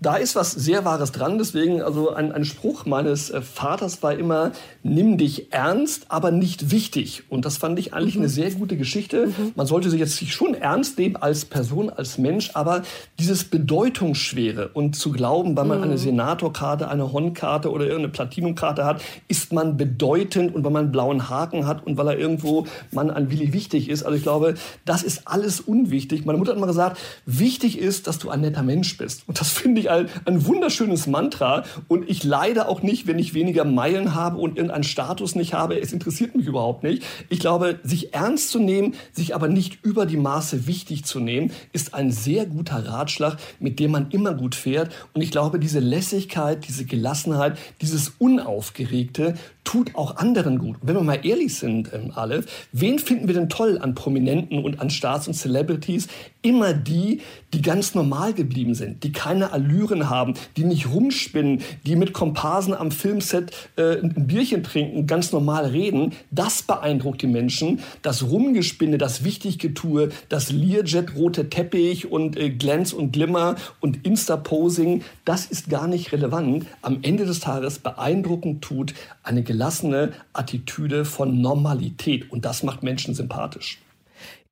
Da ist was sehr Wahres dran. Deswegen, also ein, ein Spruch meines äh, Vaters war immer, nimm dich ernst, aber nicht wichtig. Und das fand ich eigentlich mhm. eine sehr gute Geschichte. Mhm. Man sollte sich jetzt schon ernst nehmen als Person, als Mensch, aber dieses Bedeutungsschwere und zu glauben, weil man mhm. eine Senatorkarte, eine Hornkarte oder irgendeine Platinumkarte hat, ist man bedeutend und weil man einen blauen Haken hat und weil er irgendwo man an Willi wichtig ist. Also ich glaube, das ist alles unwichtig. Meine Mutter hat immer gesagt, wichtig ist, dass du ein netter Mensch bist. Und das finde ich ein, ein wunderschönes Mantra und ich leide auch nicht, wenn ich weniger Meilen habe und irgendeinen Status nicht habe. Es interessiert mich überhaupt nicht. Ich glaube, sich ernst zu nehmen, sich aber nicht über die Maße wichtig zu nehmen, ist ein sehr guter Ratschlag, mit dem man immer gut fährt. Und ich glaube, diese Lässigkeit, diese Gelassenheit, dieses Unaufgeregte tut auch anderen gut. Und wenn wir mal ehrlich sind, ähm, Aleph, wen finden wir denn toll an Prominenten und an Stars und Celebrities? Immer die, die ganz normal geblieben sind, die keine Allüren haben, die nicht rumspinnen, die mit Komparsen am Filmset äh, ein Bierchen trinken, ganz normal reden. Das beeindruckt die Menschen. Das Rumgespinne, das Wichtiggetue, das Learjet, rote Teppich und äh, Glänz und Glimmer und Insta-Posing, das ist gar nicht relevant. Am Ende des Tages beeindruckend tut eine gelassene Attitüde von Normalität. Und das macht Menschen sympathisch.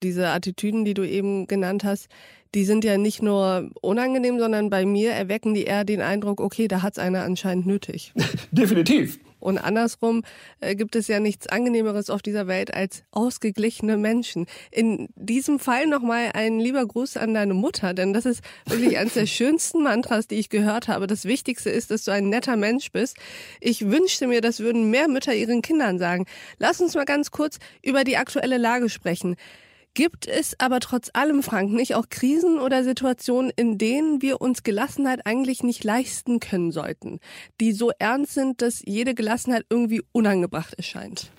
Diese Attitüden, die du eben genannt hast, die sind ja nicht nur unangenehm, sondern bei mir erwecken die eher den Eindruck, okay, da hat es einer anscheinend nötig. Definitiv. Und andersrum äh, gibt es ja nichts Angenehmeres auf dieser Welt als ausgeglichene Menschen. In diesem Fall nochmal ein lieber Gruß an deine Mutter, denn das ist wirklich eines der schönsten Mantras, die ich gehört habe. Das Wichtigste ist, dass du ein netter Mensch bist. Ich wünschte mir, das würden mehr Mütter ihren Kindern sagen. Lass uns mal ganz kurz über die aktuelle Lage sprechen. Gibt es aber trotz allem, Frank, nicht auch Krisen oder Situationen, in denen wir uns Gelassenheit eigentlich nicht leisten können sollten, die so ernst sind, dass jede Gelassenheit irgendwie unangebracht erscheint?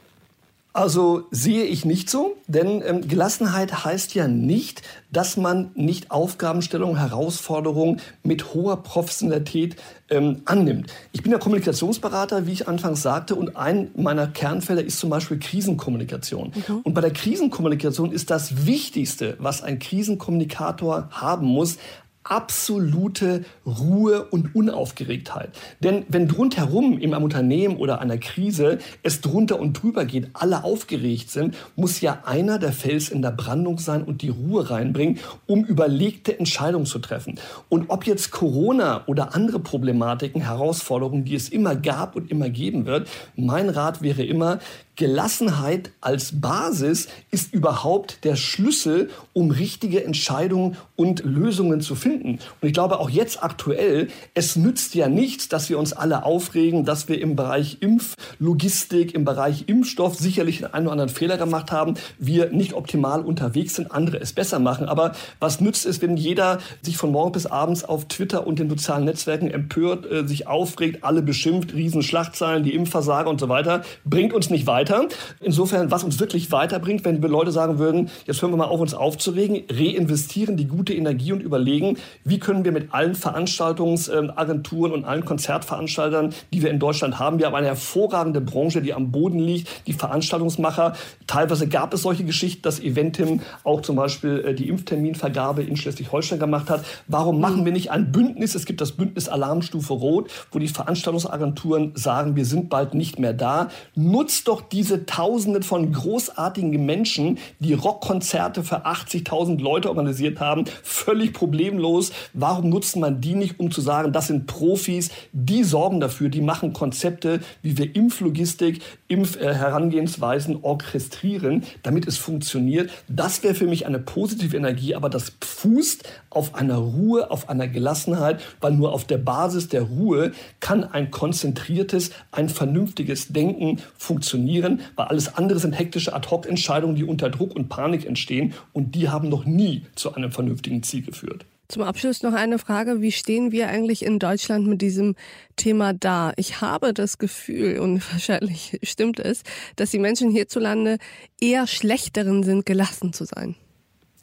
Also sehe ich nicht so, denn ähm, Gelassenheit heißt ja nicht, dass man nicht Aufgabenstellungen, Herausforderungen mit hoher Professionalität ähm, annimmt. Ich bin ja Kommunikationsberater, wie ich anfangs sagte, und ein meiner Kernfelder ist zum Beispiel Krisenkommunikation. Mhm. Und bei der Krisenkommunikation ist das Wichtigste, was ein Krisenkommunikator haben muss, absolute Ruhe und Unaufgeregtheit. Denn wenn rundherum in einem Unternehmen oder einer Krise es drunter und drüber geht, alle aufgeregt sind, muss ja einer der Fels in der Brandung sein und die Ruhe reinbringen, um überlegte Entscheidungen zu treffen. Und ob jetzt Corona oder andere Problematiken, Herausforderungen, die es immer gab und immer geben wird, mein Rat wäre immer, Gelassenheit als Basis ist überhaupt der Schlüssel, um richtige Entscheidungen und Lösungen zu finden. Und ich glaube auch jetzt aktuell, es nützt ja nichts, dass wir uns alle aufregen, dass wir im Bereich Impflogistik, im Bereich Impfstoff sicherlich einen oder anderen Fehler gemacht haben, wir nicht optimal unterwegs sind, andere es besser machen. Aber was nützt es, wenn jeder sich von morgens bis abends auf Twitter und den sozialen Netzwerken empört, äh, sich aufregt, alle beschimpft, Riesenschlachtzahlen, die Impfversager und so weiter, bringt uns nicht weiter weiter. Insofern, was uns wirklich weiterbringt, wenn wir Leute sagen würden, jetzt hören wir mal auf, uns aufzuregen, reinvestieren die gute Energie und überlegen, wie können wir mit allen Veranstaltungsagenturen und allen Konzertveranstaltern, die wir in Deutschland haben, wir haben eine hervorragende Branche, die am Boden liegt, die Veranstaltungsmacher. Teilweise gab es solche Geschichten, dass Eventim auch zum Beispiel äh, die Impfterminvergabe in Schleswig-Holstein gemacht hat. Warum machen mhm. wir nicht ein Bündnis? Es gibt das Bündnis Alarmstufe Rot, wo die Veranstaltungsagenturen sagen, wir sind bald nicht mehr da. Nutzt doch diese Tausende von großartigen Menschen, die Rockkonzerte für 80.000 Leute organisiert haben, völlig problemlos. Warum nutzt man die nicht, um zu sagen, das sind Profis, die sorgen dafür, die machen Konzepte, wie wir Impflogistik, Impfherangehensweisen orchestrieren, damit es funktioniert. Das wäre für mich eine positive Energie, aber das fußt auf einer Ruhe, auf einer Gelassenheit, weil nur auf der Basis der Ruhe kann ein konzentriertes, ein vernünftiges Denken funktionieren weil alles andere sind hektische Ad-hoc-Entscheidungen, die unter Druck und Panik entstehen und die haben noch nie zu einem vernünftigen Ziel geführt. Zum Abschluss noch eine Frage. Wie stehen wir eigentlich in Deutschland mit diesem Thema da? Ich habe das Gefühl, und wahrscheinlich stimmt es, dass die Menschen hierzulande eher schlechteren sind, gelassen zu sein.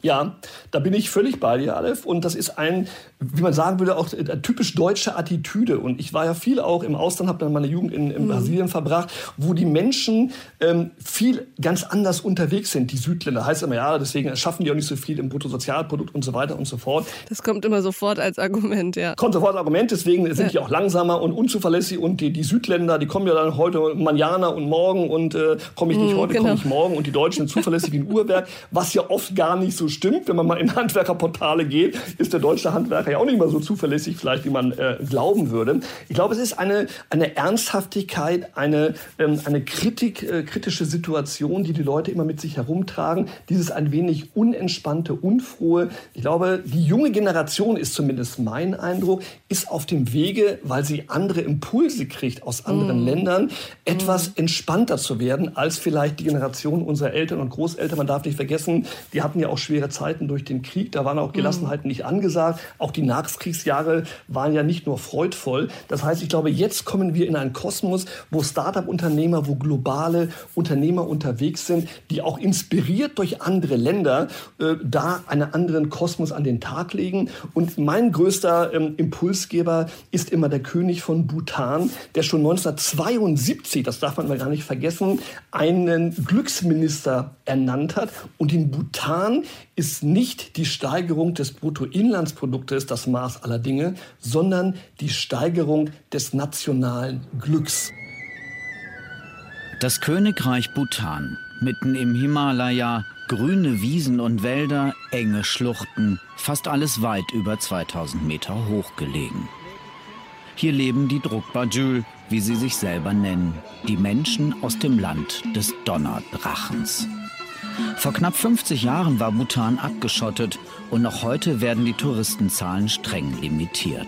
Ja, da bin ich völlig bei dir, Aleph. Und das ist ein, wie man sagen würde, auch eine typisch deutsche Attitüde. Und ich war ja viel auch im Ausland, habe dann meine Jugend in, in mhm. Brasilien verbracht, wo die Menschen ähm, viel ganz anders unterwegs sind. Die Südländer heißt immer, ja, deswegen schaffen die auch nicht so viel im Bruttosozialprodukt und so weiter und so fort. Das kommt immer sofort als Argument, ja. Kommt sofort als Argument, deswegen sind ja. die auch langsamer und unzuverlässig. Und die, die Südländer, die kommen ja dann heute manjana und morgen und äh, komme ich nicht mhm, heute, genau. komme ich morgen. Und die Deutschen sind zuverlässig wie ein Uhrwerk, was ja oft gar nicht so stimmt. Wenn man mal in Handwerkerportale geht, ist der deutsche Handwerker ja auch nicht mal so zuverlässig, vielleicht wie man äh, glauben würde. Ich glaube, es ist eine, eine Ernsthaftigkeit, eine, ähm, eine Kritik, äh, kritische Situation, die die Leute immer mit sich herumtragen. Dieses ein wenig unentspannte, unfrohe. Ich glaube, die junge Generation ist zumindest mein Eindruck, ist auf dem Wege, weil sie andere Impulse kriegt aus anderen mm. Ländern, etwas mm. entspannter zu werden als vielleicht die Generation unserer Eltern und Großeltern. Man darf nicht vergessen, die hatten ja auch schwere Zeiten durch den Krieg. Da waren auch Gelassenheiten nicht angesagt. Auch die Nachkriegsjahre waren ja nicht nur freudvoll. Das heißt, ich glaube, jetzt kommen wir in einen Kosmos, wo Start-up-Unternehmer, wo globale Unternehmer unterwegs sind, die auch inspiriert durch andere Länder äh, da einen anderen Kosmos an den Tag legen. Und mein größter ähm, Impulsgeber ist immer der König von Bhutan, der schon 1972, das darf man mal gar nicht vergessen, einen Glücksminister ernannt hat. Und in Bhutan ist nicht die Steigerung des Bruttoinlandsproduktes das Maß aller Dinge, sondern die Steigerung des nationalen Glücks. Das Königreich Bhutan, mitten im Himalaya, grüne Wiesen und Wälder, enge Schluchten, fast alles weit über 2000 Meter hoch gelegen. Hier leben die Drukpa-Jül, wie sie sich selber nennen, die Menschen aus dem Land des Donnerdrachens. Vor knapp 50 Jahren war Bhutan abgeschottet und noch heute werden die Touristenzahlen streng limitiert.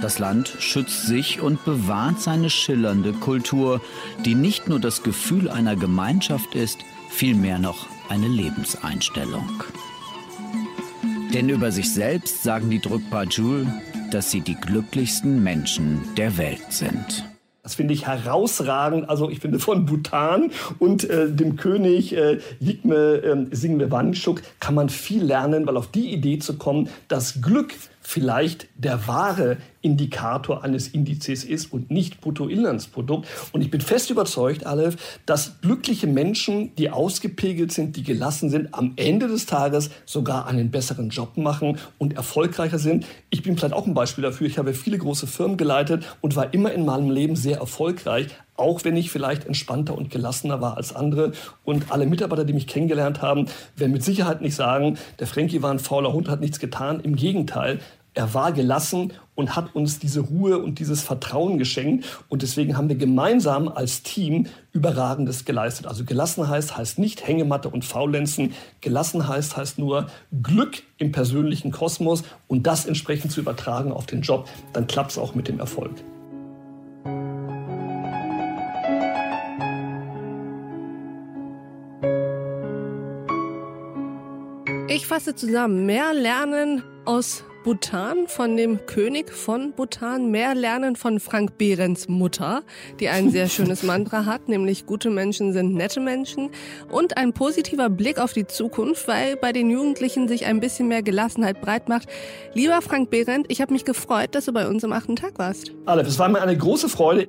Das Land schützt sich und bewahrt seine schillernde Kultur, die nicht nur das Gefühl einer Gemeinschaft ist, vielmehr noch eine Lebenseinstellung. Denn über sich selbst sagen die Drukpa Jul, dass sie die glücklichsten Menschen der Welt sind. Das finde ich herausragend. Also ich finde von Bhutan und äh, dem König äh, Yigme äh, Singme Wanchuk kann man viel lernen, weil auf die Idee zu kommen, dass Glück vielleicht der wahre Indikator eines Indizes ist und nicht Bruttoinlandsprodukt. Und ich bin fest überzeugt, Aleph, dass glückliche Menschen, die ausgepegelt sind, die gelassen sind, am Ende des Tages sogar einen besseren Job machen und erfolgreicher sind. Ich bin vielleicht auch ein Beispiel dafür. Ich habe viele große Firmen geleitet und war immer in meinem Leben sehr erfolgreich, auch wenn ich vielleicht entspannter und gelassener war als andere. Und alle Mitarbeiter, die mich kennengelernt haben, werden mit Sicherheit nicht sagen, der Frankie war ein fauler Hund, hat nichts getan. Im Gegenteil, er war gelassen und hat uns diese Ruhe und dieses Vertrauen geschenkt. Und deswegen haben wir gemeinsam als Team Überragendes geleistet. Also gelassen heißt, heißt nicht Hängematte und Faulenzen. Gelassen heißt, heißt nur Glück im persönlichen Kosmos und das entsprechend zu übertragen auf den Job. Dann klappt es auch mit dem Erfolg. Ich fasse zusammen, mehr lernen aus Bhutan von dem König von Bhutan, mehr lernen von Frank Behrens Mutter, die ein sehr schönes Mantra hat, nämlich gute Menschen sind nette Menschen und ein positiver Blick auf die Zukunft, weil bei den Jugendlichen sich ein bisschen mehr Gelassenheit breit macht. Lieber Frank Behrendt, ich habe mich gefreut, dass du bei uns am achten Tag warst. Aleph, es war mir eine große Freude.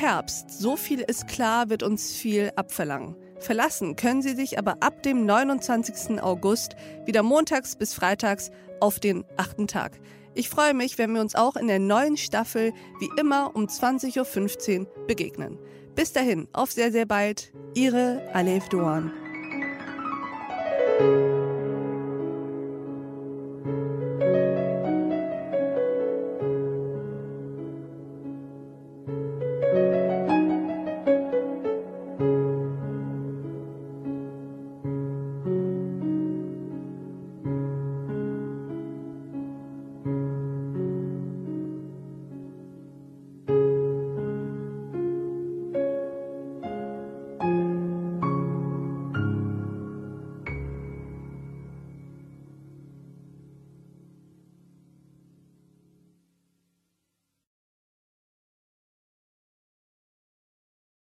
Herbst, so viel ist klar, wird uns viel abverlangen. Verlassen können Sie sich aber ab dem 29. August wieder montags bis freitags auf den achten Tag. Ich freue mich, wenn wir uns auch in der neuen Staffel wie immer um 20.15 Uhr begegnen. Bis dahin, auf sehr, sehr bald. Ihre Alef Doan.